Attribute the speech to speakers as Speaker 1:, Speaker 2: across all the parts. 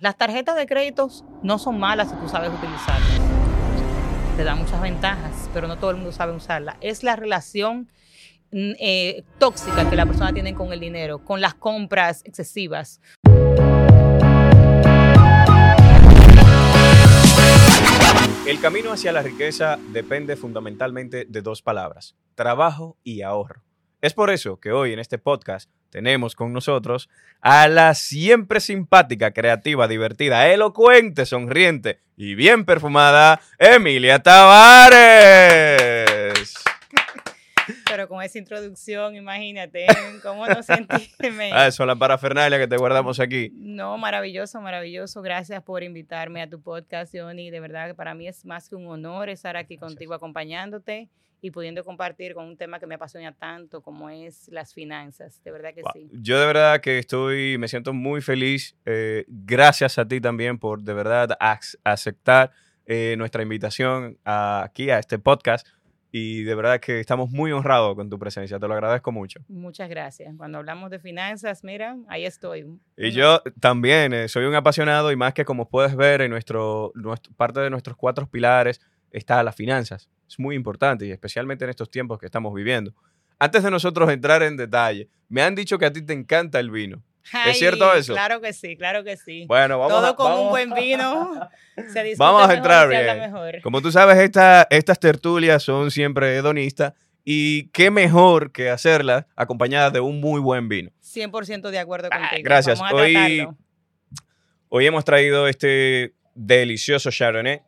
Speaker 1: Las tarjetas de créditos no son malas si tú sabes utilizarlas. Te dan muchas ventajas, pero no todo el mundo sabe usarla. Es la relación mm, eh, tóxica que la persona tiene con el dinero, con las compras excesivas.
Speaker 2: El camino hacia la riqueza depende fundamentalmente de dos palabras, trabajo y ahorro. Es por eso que hoy en este podcast tenemos con nosotros a la siempre simpática, creativa, divertida, elocuente, sonriente y bien perfumada Emilia Tavares.
Speaker 1: Pero con esa introducción, imagínate, ¿cómo no sentirme?
Speaker 2: Ah, eso, la parafernalia que te guardamos aquí.
Speaker 1: No, maravilloso, maravilloso. Gracias por invitarme a tu podcast, Johnny. De verdad que para mí es más que un honor estar aquí contigo acompañándote y pudiendo compartir con un tema que me apasiona tanto como es las finanzas. De verdad que
Speaker 2: Wow.
Speaker 1: sí.
Speaker 2: Yo de verdad que estoy, me siento muy feliz. eh, gracias a ti también por de verdad ac- aceptar eh, nuestra invitación a- aquí a este podcast. Y de verdad que estamos muy honrados con tu presencia. Te lo agradezco mucho.
Speaker 1: Muchas gracias. Cuando hablamos de finanzas, mira, ahí estoy.
Speaker 2: Y yo también eh, soy un apasionado y más que como puedes ver en nuestro, nuestro- parte de nuestros cuatro pilares está las finanzas. Es muy importante y especialmente en estos tiempos que estamos viviendo. Antes de nosotros entrar en detalle, me han dicho que a ti te encanta el vino. ¿Es cierto eso?
Speaker 1: Claro que sí, claro que sí.
Speaker 2: Bueno, vamos
Speaker 1: Todo
Speaker 2: a,
Speaker 1: con un buen vino se
Speaker 2: Vamos a
Speaker 1: mejor
Speaker 2: entrar bien.
Speaker 1: mejor.
Speaker 2: Como tú sabes, esta- estas tertulias son siempre hedonistas y qué mejor que hacerlas acompañadas de un muy buen vino.
Speaker 1: 100% de acuerdo
Speaker 2: Ah,
Speaker 1: contigo.
Speaker 2: gracias.
Speaker 1: Vamos a
Speaker 2: Hoy-. Hoy hemos traído este delicioso Chardonnay.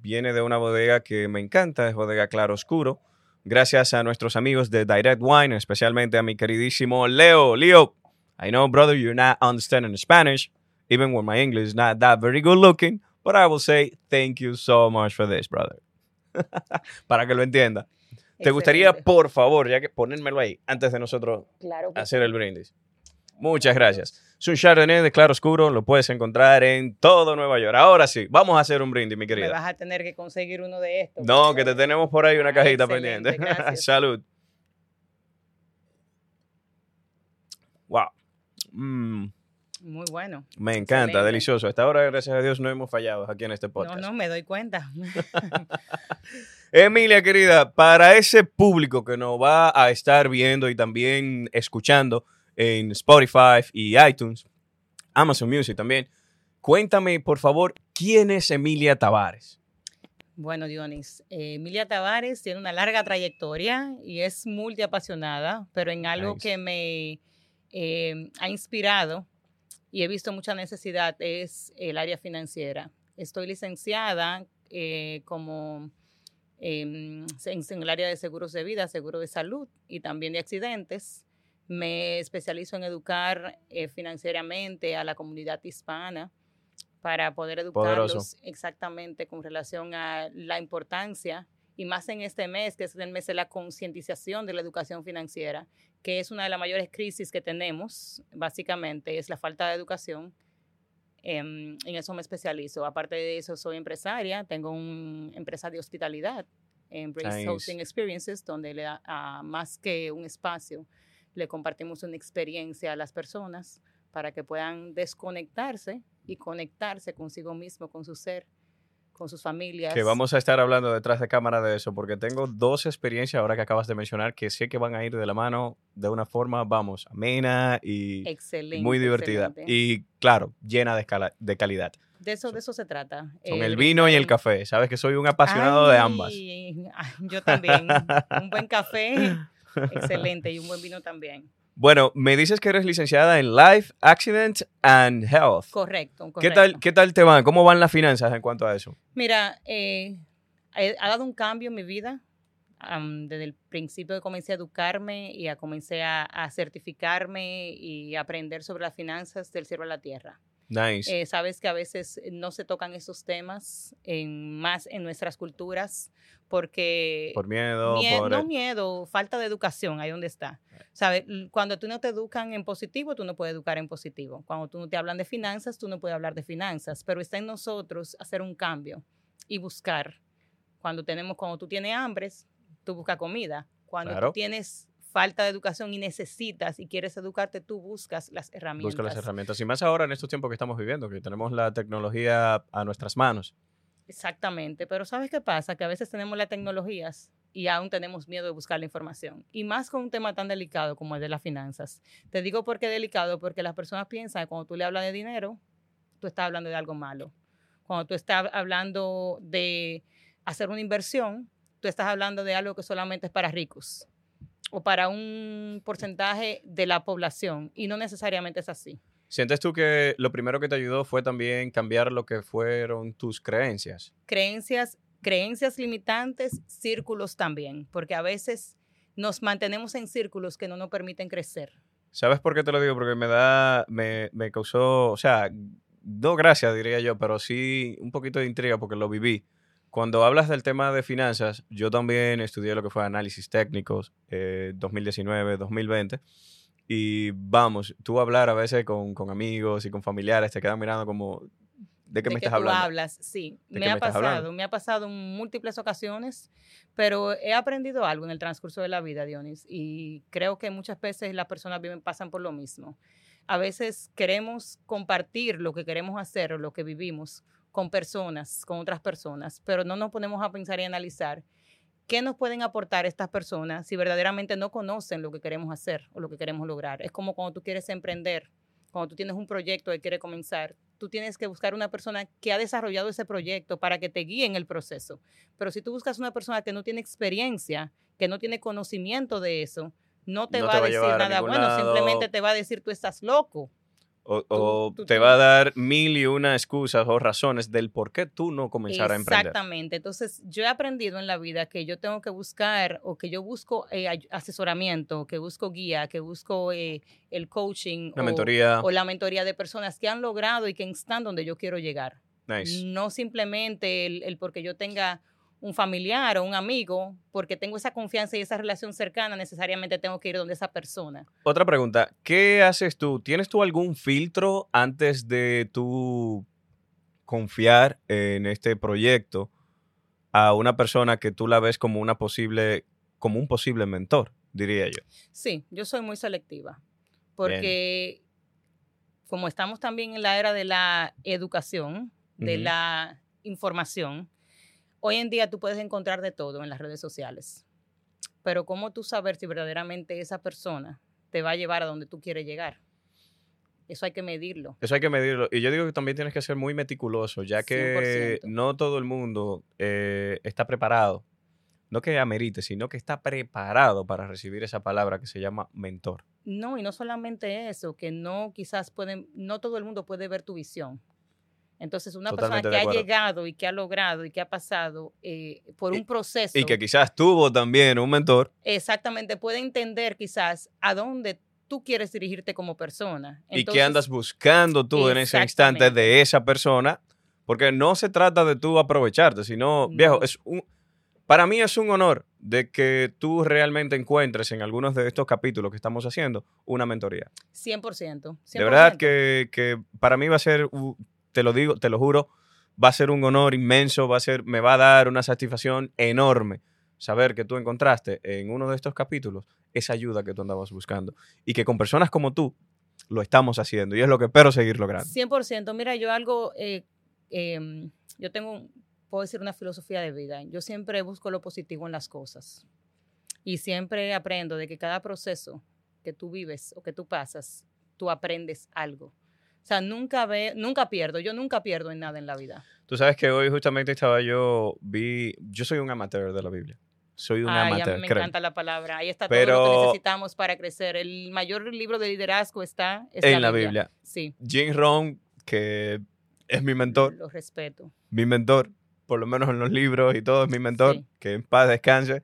Speaker 2: Viene de una bodega que me encanta, es bodega Claro Oscuro. Gracias a nuestros amigos de Direct Wine, especialmente a mi queridísimo Leo. Leo, I know, brother, you're not understanding Spanish, even when my English is not that very good looking, but I will say thank you so much for this, brother. Para que lo entienda. ¿Te gustaría, por favor, ya que ponérmelo ahí, antes de nosotros
Speaker 1: Claro que
Speaker 2: hacer el brindis. Muchas gracias. Es un Chardonnay de claro oscuro, lo puedes encontrar en todo Nueva York. Ahora sí, vamos a hacer un brindis, mi
Speaker 1: me
Speaker 2: querida.
Speaker 1: vas a tener que conseguir uno de estos.
Speaker 2: No, que te tenemos por ahí una
Speaker 1: Ah,
Speaker 2: cajita pendiente. Salud. Wow. Mm,
Speaker 1: Muy bueno.
Speaker 2: me encanta,
Speaker 1: Excelente.
Speaker 2: delicioso. Hasta ahora, gracias a Dios, no hemos fallado aquí en este podcast.
Speaker 1: No, no, me doy cuenta.
Speaker 2: Emilia, querida, para ese público que nos va a estar viendo y también escuchando en Spotify y iTunes, Amazon Music también, cuéntame, por favor, ¿quién es Emilia Tavares?
Speaker 1: Bueno, Dionis, eh, Emilia Tavares tiene una larga trayectoria y es multiapasionada, pero en algo
Speaker 2: Nice.
Speaker 1: que me eh, ha inspirado y he visto mucha necesidad es el área financiera. Estoy licenciada eh, como em, en, en el área de seguros de vida, seguro de salud y también de accidentes. Me especializo en educar eh, financieramente a la comunidad hispana para poder educarlos
Speaker 2: Poderoso.
Speaker 1: exactamente con relación a la importancia y más en este mes, que es el mes de la concientización de la educación financiera, que es una de las mayores crisis que tenemos, básicamente, es la falta de educación. Em, en eso me especializo. Aparte de eso, soy empresaria, tengo una empresa de hospitalidad, Embrace
Speaker 2: Nice.
Speaker 1: Hosting Experiences, donde le da, a más que un espacio, le compartimos una experiencia a las personas para que puedan desconectarse y conectarse consigo mismo, con su ser, con sus familias.
Speaker 2: Que vamos a estar hablando detrás de cámara de eso, porque tengo dos experiencias ahora que acabas de mencionar que sé que van a ir de la mano de una forma, vamos, amena y
Speaker 1: excelente.
Speaker 2: muy divertida.
Speaker 1: excelente.
Speaker 2: Y claro, llena de, escala- de calidad.
Speaker 1: de eso, de eso se trata.
Speaker 2: Son
Speaker 1: eh,
Speaker 2: el vino y el café. Sabes que soy un apasionado de ambas.
Speaker 1: Ay, ay, Yo también. un buen café, excelente, y un buen vino también.
Speaker 2: Bueno, me dices que eres licenciada en Life, Accident and Health.
Speaker 1: Correcto, correcto.
Speaker 2: ¿Qué tal, ¿Qué tal te van? ¿Cómo van las finanzas en cuanto a eso?
Speaker 1: Mira, eh, ha dado un cambio en mi vida. desde el principio que comencé a educarme y a comencé a, a certificarme y aprender sobre las finanzas del cielo a la tierra.
Speaker 2: Nice.
Speaker 1: Eh, sabes que a veces no se tocan esos temas en, más en nuestras culturas porque
Speaker 2: por miedo,
Speaker 1: Mie-
Speaker 2: por...
Speaker 1: no miedo, falta de educación, ahí donde está. ¿Sabes? L- Cuando tú no te educan en positivo, tú no puedes educar en positivo. Cuando tú no te hablan de finanzas, tú no puedes hablar de finanzas. Pero está en nosotros hacer un cambio y buscar. Cuando tenemos, cuando tú tienes hambre, tú buscas comida. Cuando
Speaker 2: Claro.
Speaker 1: tú tienes falta de educación y necesitas y quieres educarte, tú buscas las herramientas.
Speaker 2: Busca las herramientas. Y más ahora en estos tiempos que estamos viviendo, que tenemos la tecnología a nuestras manos.
Speaker 1: Exactamente, pero ¿sabes qué pasa? Que a veces tenemos las tecnologías y aún tenemos miedo de buscar la información. Y más con un tema tan delicado como el de las finanzas. Te digo por qué delicado, porque las personas piensan que cuando tú le hablas de dinero, tú estás hablando de algo malo. Cuando tú estás hablando de hacer una inversión, tú estás hablando de algo que solamente es para ricos o para un porcentaje de la población y no necesariamente es así.
Speaker 2: ¿Sientes tú que lo primero que te ayudó fue también cambiar lo que fueron tus creencias?
Speaker 1: Creencias, creencias limitantes, círculos también, porque a veces nos mantenemos en círculos que no nos permiten crecer.
Speaker 2: ¿Sabes por qué te lo digo? Porque me da, me, me causó, o sea, no gracias diría yo, pero sí un poquito de intriga porque lo viví. Cuando hablas del tema de finanzas, yo también estudié lo que fue análisis técnicos, eh, 2019, 2020. Y vamos, tú hablar a veces con, con, amigos y con familiares, te quedan mirando como, ¿de qué
Speaker 1: de
Speaker 2: me
Speaker 1: que
Speaker 2: estás
Speaker 1: tú
Speaker 2: hablando?
Speaker 1: hablas, sí.
Speaker 2: ¿De
Speaker 1: Me ha pasado, me ha pasado en múltiples ocasiones, pero he aprendido algo en el transcurso de la vida, Dionis, y creo que muchas veces las personas viven, pasan por lo mismo. A veces queremos compartir lo que queremos hacer o lo que vivimos con personas, con otras personas, pero no nos ponemos a pensar y analizar qué nos pueden aportar estas personas si verdaderamente no conocen lo que queremos hacer o lo que queremos lograr. Es como cuando tú quieres emprender, cuando tú tienes un proyecto y quieres comenzar, tú tienes que buscar una persona que ha desarrollado ese proyecto para que te guíe en el proceso. Pero si tú buscas una persona que no tiene experiencia, que no tiene conocimiento de eso, no te
Speaker 2: No
Speaker 1: va
Speaker 2: te
Speaker 1: a
Speaker 2: va a
Speaker 1: decir nada bueno,
Speaker 2: lado.
Speaker 1: simplemente te va a decir tú estás loco.
Speaker 2: O, o
Speaker 1: tú-
Speaker 2: te va a dar mil y una excusas o razones del por qué tú no comenzar a emprender.
Speaker 1: Exactamente. Entonces, yo he aprendido en la vida que yo tengo que buscar o que yo busco eh, asesoramiento, que busco guía, que busco eh, el coaching
Speaker 2: Una
Speaker 1: o,
Speaker 2: mentoría.
Speaker 1: o la mentoría de personas que han logrado y que están donde yo quiero llegar.
Speaker 2: Nice.
Speaker 1: No simplemente el, el porque yo tenga un familiar o un amigo, porque tengo esa confianza y esa relación cercana, necesariamente tengo que ir donde esa persona.
Speaker 2: Otra pregunta, ¿qué haces tú? ¿Tienes tú algún filtro antes de tú confiar en este proyecto a una persona que tú la ves como una posible, como un posible mentor, diría yo?
Speaker 1: Sí, yo soy muy selectiva, porque como estamos también en la era de la educación, de la información, hoy en día tú puedes encontrar de todo en las redes sociales. Pero ¿cómo tú saber si verdaderamente esa persona te va a llevar a donde tú quieres llegar? Eso hay que medirlo.
Speaker 2: Eso hay que medirlo. Y yo digo que también tienes que ser muy meticuloso, ya que
Speaker 1: 100%.
Speaker 2: no todo el mundo eh, está preparado. No que amerite, sino que está preparado para recibir esa palabra que se llama mentor.
Speaker 1: No, y no solamente eso, que no quizás pueden, no todo el mundo puede ver tu visión. Entonces, una
Speaker 2: Totalmente
Speaker 1: persona que ha llegado y que ha logrado y que ha pasado eh, por un proceso,
Speaker 2: Y que quizás tuvo también un mentor.
Speaker 1: exactamente puede entender quizás a dónde tú quieres dirigirte como persona.
Speaker 2: y que
Speaker 1: Entonces,
Speaker 2: andas buscando tú en ese instante de esa persona, porque no se trata de tú aprovecharte, sino, viejo,
Speaker 1: No.
Speaker 2: es un, para mí es un honor de que tú realmente encuentres en algunos de estos capítulos que estamos haciendo una mentoría.
Speaker 1: 100%. 100%.
Speaker 2: De verdad que, que para mí va a ser, te lo digo, te lo juro, va a ser un honor inmenso, va a ser, me va a dar una satisfacción enorme saber que tú encontraste en uno de estos capítulos esa ayuda que tú andabas buscando y que con personas como tú lo estamos haciendo y es lo que espero seguir logrando.
Speaker 1: 100%. Mira, yo algo, eh, em, yo tengo, puedo decir, una filosofía de vida. Yo siempre busco lo positivo en las cosas. Y siempre aprendo de que cada proceso que tú vives o que tú pasas, tú aprendes algo. O sea, nunca, ve, nunca pierdo. Yo nunca pierdo en nada en la vida.
Speaker 2: Tú sabes que hoy justamente estaba yo, vi, yo soy un amateur de la Biblia. Soy un
Speaker 1: Ay, a mí
Speaker 2: amateur,
Speaker 1: me
Speaker 2: créeme.
Speaker 1: encanta la palabra. Ahí está
Speaker 2: Pero-
Speaker 1: todo lo que necesitamos para crecer. El mayor libro de liderazgo está, está
Speaker 2: en la Biblia.
Speaker 1: Sí,
Speaker 2: Jim Rohn, que es mi mentor,
Speaker 1: lo respeto.
Speaker 2: mi mentor, por lo menos en los libros y todo, es mi mentor,
Speaker 1: Sí.
Speaker 2: que en paz descanse,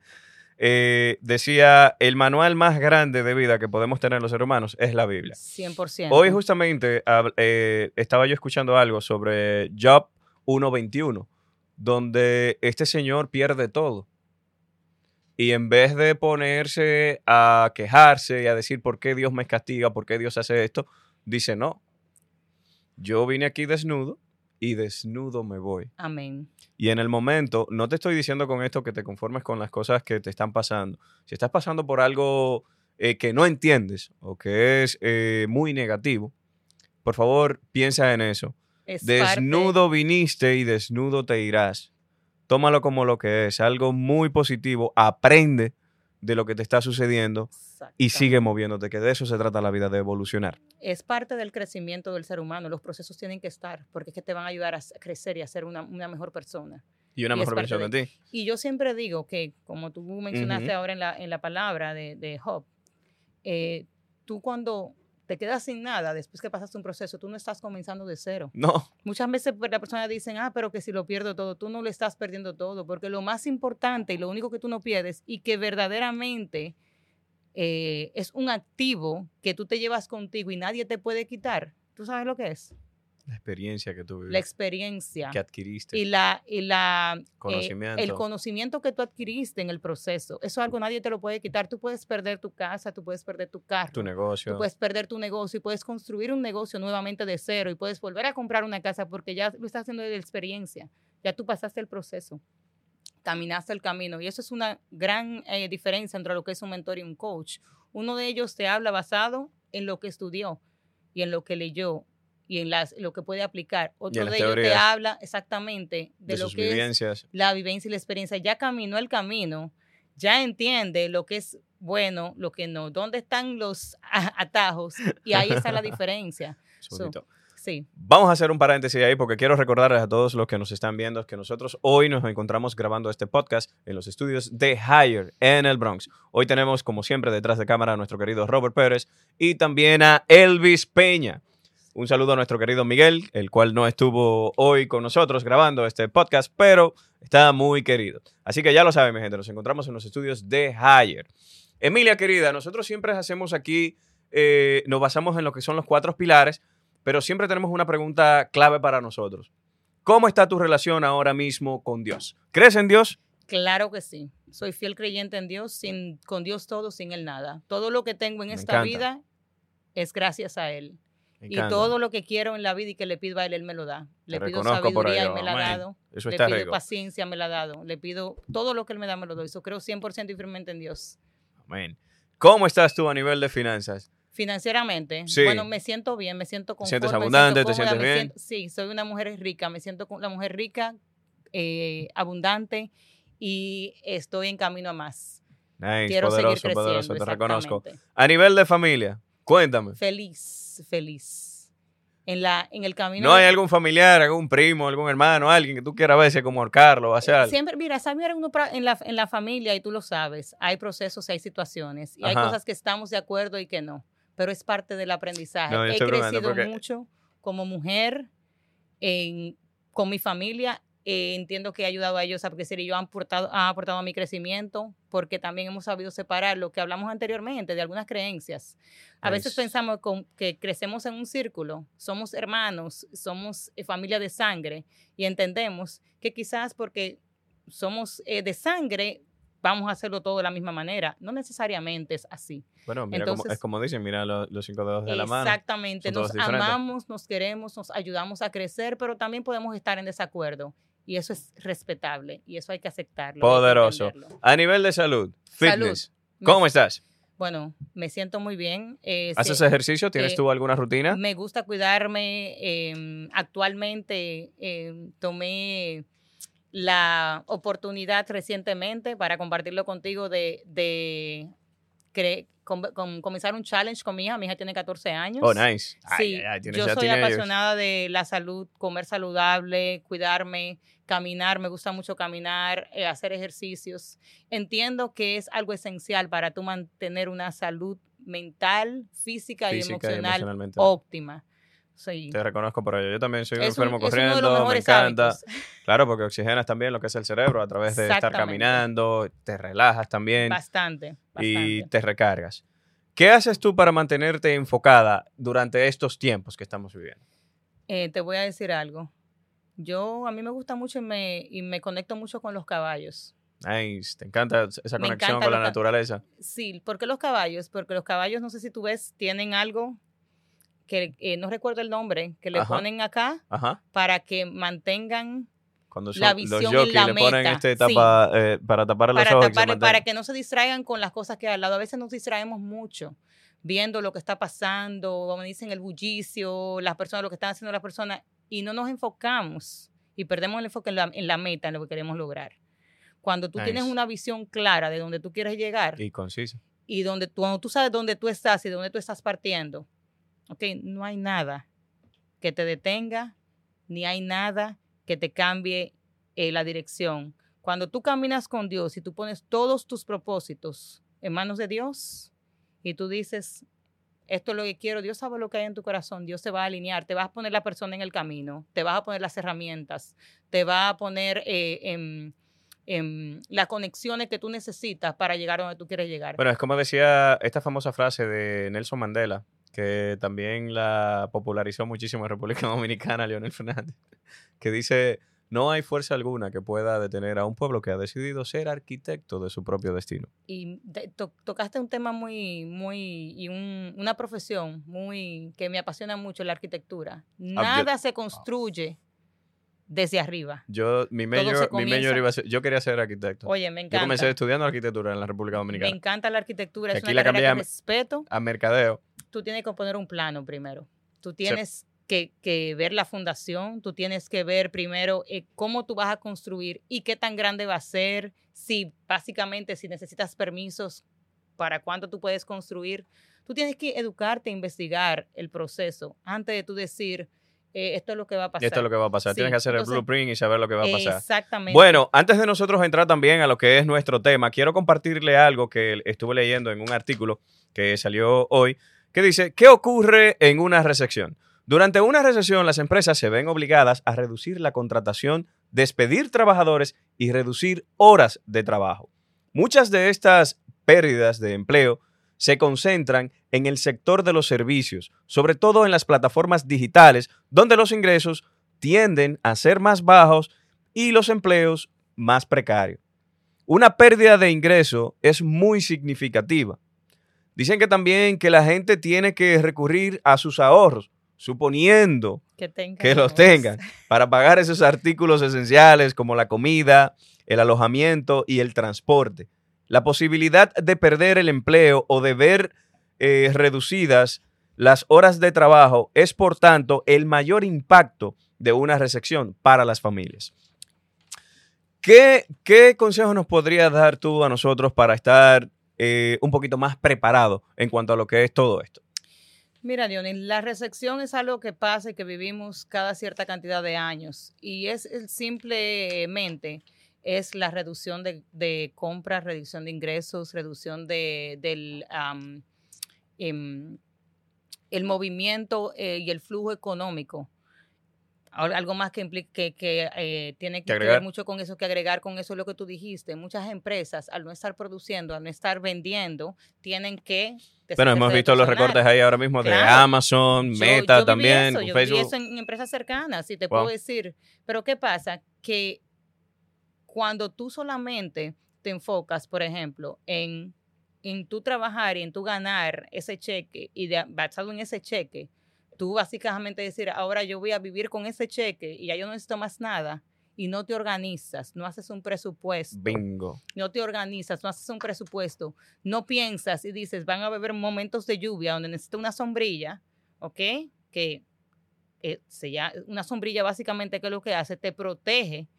Speaker 2: eh, decía, el manual más grande de vida que podemos tener los seres humanos es la Biblia.
Speaker 1: 100%.
Speaker 2: Hoy justamente eh, estaba yo escuchando algo sobre Job 1.21, donde este señor pierde todo. Y en vez de ponerse a quejarse y a decir por qué Dios me castiga, por qué Dios hace esto, dice, no, yo vine aquí desnudo y desnudo me voy.
Speaker 1: Amén.
Speaker 2: Y en el momento, no te estoy diciendo con esto que te conformes con las cosas que te están pasando. Si estás pasando por algo eh, que no entiendes o que es eh, muy negativo, por favor, piensa en eso.
Speaker 1: Es
Speaker 2: Desnudo viniste y desnudo te irás. Tómalo como lo que es, algo muy positivo. Aprende de lo que te está sucediendo y sigue moviéndote, que de eso se trata la vida, de evolucionar.
Speaker 1: Es parte del crecimiento del ser humano. Los procesos tienen que estar porque es que te van a ayudar a crecer y a ser una, una mejor persona.
Speaker 2: Y una
Speaker 1: Y
Speaker 2: mejor versión de, ti.
Speaker 1: Y yo siempre digo que, como tú mencionaste ahora en la, en la palabra de, de Job, eh, tú cuando te quedas sin nada después que pasaste un proceso, tú no estás comenzando de cero.
Speaker 2: No,
Speaker 1: Muchas veces pues, las personas dicen, ah, pero que si lo pierdo todo, tú no lo estás perdiendo todo, porque lo más importante y lo único que tú no pierdes y que verdaderamente eh, es un activo que tú te llevas contigo y nadie te puede quitar, ¿tú sabes lo que es?
Speaker 2: La experiencia que tú
Speaker 1: La experiencia
Speaker 2: que adquiriste.
Speaker 1: y la, y la eh,
Speaker 2: Conocimiento.
Speaker 1: el conocimiento que tú adquiriste en el proceso. Eso es algo nadie te lo puede quitar. Tú puedes perder tu casa, tú puedes perder tu carro,
Speaker 2: tu negocio.
Speaker 1: tú puedes perder tu negocio y puedes construir un negocio nuevamente de cero y puedes volver a comprar una casa porque ya lo estás haciendo de experiencia. Ya tú pasaste el proceso, caminaste el camino y eso es una gran eh, diferencia entre lo que es un mentor y un coach. Uno de ellos te habla basado en lo que estudió y en lo que leyó y en las, lo que puede aplicar. Otro de ellos te habla exactamente de,
Speaker 2: de
Speaker 1: lo que es
Speaker 2: vivencias.
Speaker 1: la vivencia y la experiencia, ya caminó el camino, ya entiende lo que es bueno, lo que no, dónde están los atajos y ahí está la diferencia. So. Sí,
Speaker 2: Vamos a hacer un paréntesis ahí porque quiero recordarles a todos los que nos están viendo que nosotros hoy nos encontramos grabando este podcast en los estudios de Higher en el Bronx. Hoy tenemos, como siempre, detrás de cámara a nuestro querido Robert Pérez y también a Elvis Peña. Un saludo a nuestro querido Miguel, el cual no estuvo hoy con nosotros grabando este podcast, pero está muy querido. Así que ya lo saben, mi gente, nos encontramos en los estudios de Higher. Emilia, querida, nosotros siempre hacemos aquí, eh, nos basamos en lo que son los cuatro pilares, pero siempre tenemos una pregunta clave para nosotros. ¿Cómo está tu relación ahora mismo con Dios? ¿Crees en Dios?
Speaker 1: claro que sí. Soy fiel creyente en Dios, sin, con Dios todo, sin Él nada. Todo lo que tengo en
Speaker 2: Me
Speaker 1: esta
Speaker 2: encanta.
Speaker 1: vida es gracias a Él. Y todo lo que quiero en la vida y que le pido a Él, Él me lo da. Le
Speaker 2: Te
Speaker 1: pido sabiduría y me la ha dado.
Speaker 2: Eso
Speaker 1: Le pido
Speaker 2: rico.
Speaker 1: paciencia, me la ha dado. Le pido todo lo que Él me da, me lo doy. Yo creo 100% y firmemente en Dios.
Speaker 2: Amén. ¿Cómo estás tú a nivel de finanzas?
Speaker 1: Financieramente,
Speaker 2: Sí.
Speaker 1: bueno, me siento bien, me siento conforme.
Speaker 2: sientes
Speaker 1: me siento
Speaker 2: abundante? ¿Te
Speaker 1: cómoda,
Speaker 2: sientes bien?
Speaker 1: siento- sí, soy una mujer rica, me siento la mujer rica, eh, abundante y estoy en camino a más.
Speaker 2: Nice,
Speaker 1: Quiero
Speaker 2: poderoso,
Speaker 1: seguir creciendo.
Speaker 2: poderoso, te reconozco. A nivel de familia, cuéntame.
Speaker 1: Feliz, feliz. En, la, en el camino.
Speaker 2: ¿No hay algún familiar, algún primo, algún hermano, alguien que tú quieras ver si como ahorcarlo o hacer algo?
Speaker 1: Siempre, mira, saber uno pra- en la, en la familia, y tú lo sabes, hay procesos, hay situaciones, y hay cosas que estamos de acuerdo y que no, pero es parte del aprendizaje.
Speaker 2: No,
Speaker 1: He crecido
Speaker 2: porque-
Speaker 1: mucho como mujer, en- con mi familia, eh, entiendo que he ayudado a ellos a crecer y yo han aportado, han aportado a mi crecimiento, porque también hemos sabido separar lo que hablamos anteriormente de algunas creencias. A veces
Speaker 2: Nice.
Speaker 1: pensamos que crecemos en un círculo, somos hermanos, somos eh, familia de sangre y entendemos que quizás porque somos eh, de sangre vamos a hacerlo todo de la misma manera. No necesariamente es así.
Speaker 2: Bueno, mira, como,
Speaker 1: Entonces-
Speaker 2: es como dicen, mira lo- los cinco dedos de la mano.
Speaker 1: Exactamente. Nos
Speaker 2: diferentes.
Speaker 1: amamos, nos queremos, nos ayudamos a crecer, pero también podemos estar en desacuerdo. Y eso es respetable y eso hay que aceptarlo. que
Speaker 2: Poderoso. A nivel de salud, fitness, ¿cómo estás?
Speaker 1: Bueno, me siento muy bien. eh,
Speaker 2: ¿Haces
Speaker 1: sí,
Speaker 2: ejercicio? ¿Tienes
Speaker 1: eh,
Speaker 2: tú alguna rutina?
Speaker 1: Me gusta cuidarme. eh, actualmente eh, tomé la oportunidad recientemente para compartirlo contigo de, de com- com- comenzar un challenge con mi hija. Mi hija tiene 14 años.
Speaker 2: Oh, nice.
Speaker 1: Sí,
Speaker 2: ay, ay, tienes
Speaker 1: yo soy apasionada de la salud, comer saludable, cuidarme, caminar, me gusta mucho caminar, eh, hacer ejercicios. Entiendo que es algo esencial para tú mantener una salud mental, física, y
Speaker 2: Física y
Speaker 1: emocional óptima.
Speaker 2: Te reconozco por ello. Yo también soy un
Speaker 1: Es
Speaker 2: enfermo corriendo, me encanta.
Speaker 1: hábitos.
Speaker 2: Claro, porque oxigenas también lo que es el cerebro a través de estar caminando, te relajas también
Speaker 1: Bastante,
Speaker 2: y
Speaker 1: bastante.
Speaker 2: te recargas. ¿Qué haces tú para mantenerte enfocada durante estos tiempos que estamos viviendo?
Speaker 1: Eh, te voy a decir algo. Yo, a mí me gusta mucho y me, y me conecto mucho con los caballos.
Speaker 2: Nice, te encanta esa
Speaker 1: Me
Speaker 2: conexión
Speaker 1: encanta
Speaker 2: con la naturaleza.
Speaker 1: Sí, ¿por qué los caballos? Porque los caballos, no sé si tú ves, tienen algo que eh, no recuerdo el nombre, que le
Speaker 2: Ajá.
Speaker 1: ponen acá
Speaker 2: Ajá.
Speaker 1: para que mantengan
Speaker 2: Cuando
Speaker 1: la
Speaker 2: los
Speaker 1: visión en
Speaker 2: jockeys
Speaker 1: la
Speaker 2: le ponen
Speaker 1: meta,
Speaker 2: este
Speaker 1: sí.
Speaker 2: eh, para tapar los
Speaker 1: para,
Speaker 2: ojos.
Speaker 1: tapar- que no se distraigan con las cosas que hay al lado. A veces nos distraemos mucho viendo lo que está pasando, como dicen el bullicio, las personas, lo que están haciendo las personas, y no nos enfocamos y perdemos el enfoque en la, en la meta, en lo que queremos lograr. Cuando tú tienes una visión clara de dónde tú quieres llegar
Speaker 2: Y conciso.
Speaker 1: y donde tú, cuando tú sabes dónde tú estás y de dónde tú estás partiendo, ok, no hay nada que te detenga, ni hay nada que te cambie eh, la dirección. Cuando tú caminas con Dios y tú pones todos tus propósitos en manos de Dios y tú dices, esto es lo que quiero, Dios sabe lo que hay en tu corazón, Dios te va a alinear, te vas a poner la persona en el camino, te vas a poner las herramientas, te va a poner eh, en- en las conexiones que tú necesitas para llegar donde tú quieres llegar.
Speaker 2: Bueno, es como decía esta famosa frase de Nelson Mandela, que también la popularizó muchísimo en República Dominicana, Leonel Fernández, que dice, no hay fuerza alguna que pueda detener a un pueblo que ha decidido ser arquitecto de su propio destino.
Speaker 1: y de- to- tocaste un tema muy, muy, y un- una profesión muy, que me apasiona mucho, la arquitectura. Nada se construye desde arriba.
Speaker 2: Yo, mi mayor, mi mayor iba a ser, yo quería ser arquitecto.
Speaker 1: Oye, me
Speaker 2: yo
Speaker 1: encanta.
Speaker 2: comencé estudiando arquitectura en la República
Speaker 1: Me
Speaker 2: Dominicana.
Speaker 1: encanta la arquitectura,
Speaker 2: Que
Speaker 1: es
Speaker 2: aquí
Speaker 1: una
Speaker 2: la
Speaker 1: carrera que
Speaker 2: cambiamos.
Speaker 1: respeto.
Speaker 2: A mercadeo.
Speaker 1: Tú tienes que poner un plano primero. Tú tienes que, que ver la fundación, tú tienes que ver primero eh, cómo tú vas a construir y qué tan grande va a ser, si básicamente si necesitas permisos, para cuánto tú puedes construir. Tú tienes que educarte, investigar el proceso antes de tú decir, eh, esto es lo que va a pasar.
Speaker 2: Esto es lo que va a pasar.
Speaker 1: Sí,
Speaker 2: Tienes que hacer
Speaker 1: entonces-
Speaker 2: el blueprint y saber lo que va a pasar.
Speaker 1: Exactamente.
Speaker 2: Bueno, antes de nosotros entrar también a lo que es nuestro tema, quiero compartirle algo que estuve leyendo en un artículo que salió hoy, que dice, ¿qué ocurre en una recesión? Durante una recesión, las empresas se ven obligadas a reducir la contratación, despedir trabajadores y reducir horas de trabajo. Muchas de estas pérdidas de empleo se concentran en el sector de los servicios, sobre todo en las plataformas digitales, donde los ingresos tienden a ser más bajos y los empleos más precarios. Una pérdida de ingreso es muy significativa. Dicen que también que la gente tiene que recurrir a sus ahorros, suponiendo
Speaker 1: que,
Speaker 2: los tengan para pagar esos artículos esenciales como la comida, el alojamiento y el transporte. La posibilidad de perder el empleo o de ver eh, reducidas las horas de trabajo es, por tanto, el mayor impacto de una recesión para las familias. ¿Qué, qué consejos nos podrías dar tú a nosotros para estar eh, un poquito más preparados en cuanto a lo que es todo esto?
Speaker 1: Mira, Dionis, la recepción es algo que pasa y que vivimos cada cierta cantidad de años y es simplemente es la reducción de, compras, reducción de ingresos, reducción de, del em, el movimiento eh, y el flujo económico. Algo más que, implica, que, que, eh, tiene
Speaker 2: Que
Speaker 1: ver mucho con eso, que agregar con eso es lo que tú dijiste. Muchas empresas, al no estar produciendo, al no estar vendiendo, tienen que...
Speaker 2: Bueno, hemos visto los recortes ahí ahora mismo de. Amazon,
Speaker 1: Yo-
Speaker 2: Meta
Speaker 1: yo
Speaker 2: también,
Speaker 1: eso, yo
Speaker 2: Facebook.
Speaker 1: eso en, empresas cercanas, y te
Speaker 2: Wow.
Speaker 1: puedo decir. Pero ¿qué pasa? Que cuando tú solamente te enfocas, por ejemplo, en, en tu trabajar y en tu ganar ese cheque y de, basado en ese cheque, tú básicamente decir, ahora yo voy a vivir con ese cheque y ya yo no necesito más nada y no te organizas, no haces un presupuesto
Speaker 2: Bingo.
Speaker 1: no te organizas, no haces un presupuesto, no piensas y dices, van a haber momentos de lluvia donde necesito una sombrilla, ¿ok? Que eh, se una sombrilla básicamente que lo que hace, te protege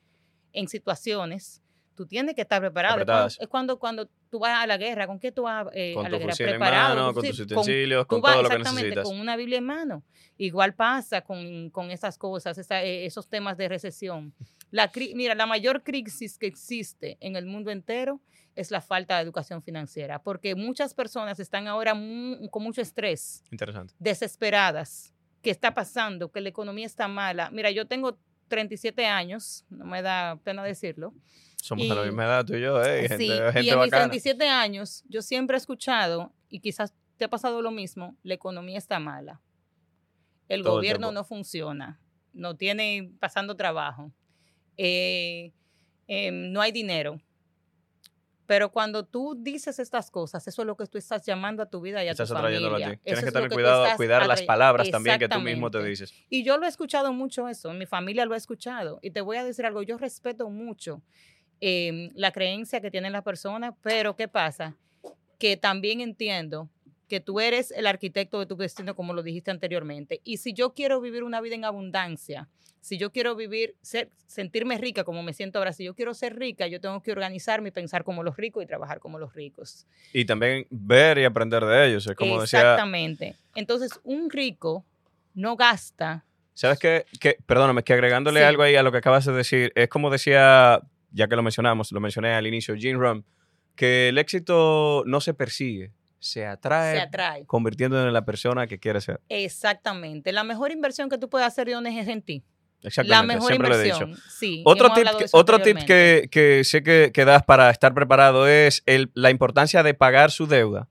Speaker 1: en situaciones. Tú tienes que estar preparado. Es cuando, cuando, tú vas a la guerra, ¿con qué tú vas eh,
Speaker 2: Con
Speaker 1: a la guerra?
Speaker 2: fusil en
Speaker 1: Preparado.
Speaker 2: mano, con tus utensilios, con
Speaker 1: vas
Speaker 2: todo lo que
Speaker 1: exactamente
Speaker 2: necesitas.
Speaker 1: con una Biblia en mano. Igual pasa con, con esas cosas, esa- eh, esos temas de recesión. La, mira, la mayor crisis que existe en el mundo entero es la falta de educación financiera, porque muchas personas están ahora mu- con mucho estrés,
Speaker 2: Interesante.
Speaker 1: desesperadas. ¿Qué está pasando? Que la economía está mala. Mira, yo tengo 37 años, no me da pena decirlo.
Speaker 2: Somos de la
Speaker 1: Y-
Speaker 2: misma edad tú y yo, eh, gente,
Speaker 1: Sí,
Speaker 2: gente
Speaker 1: y en mis
Speaker 2: bacana.
Speaker 1: 37 años yo siempre he escuchado, y quizás te ha pasado lo mismo, la economía está mala. El
Speaker 2: Todo el
Speaker 1: gobierno
Speaker 2: tiempo.
Speaker 1: no funciona, no tiene pasando trabajo, eh, em, no hay dinero. Pero cuando tú dices estas cosas, eso es lo que tú estás llamando a tu vida y a
Speaker 2: Estás
Speaker 1: tu
Speaker 2: atrayéndolo a
Speaker 1: familia.
Speaker 2: ti. Tienes
Speaker 1: Eso
Speaker 2: que tener cuidado, cuidar las palabras también que tú mismo te dices.
Speaker 1: Y yo lo he escuchado mucho eso, mi familia lo ha escuchado. Y te voy a decir algo, yo respeto mucho eh, la creencia que tienen las personas, pero ¿qué pasa? Que también entiendo que tú eres el arquitecto de tu destino, como lo dijiste anteriormente. Y si yo quiero vivir una vida en abundancia, si yo quiero vivir, ser, sentirme rica como me siento ahora, si yo quiero ser rica, yo tengo que organizarme y pensar como los ricos y trabajar como los ricos.
Speaker 2: Y también ver y aprender de ellos. Es como decía,
Speaker 1: Exactamente. Entonces, un rico no gasta
Speaker 2: ¿sabes qué? Que, perdóname, que agregándole
Speaker 1: Sí.
Speaker 2: algo ahí a lo que acabas de decir, es como decía, ya que lo mencionamos, lo mencioné al inicio, Jim Rom, que el éxito no se persigue, se atrae,
Speaker 1: se atrae.
Speaker 2: convirtiéndote en la persona que quieres ser.
Speaker 1: Exactamente. La mejor inversión que tú puedes hacer, Dionis, es en ti.
Speaker 2: Exactamente,
Speaker 1: la mejor
Speaker 2: siempre lo he dicho.
Speaker 1: inversión. Sí.
Speaker 2: Otro tip, que- otro tip que, que sé que, que das para estar preparado es el- la importancia de pagar su deuda.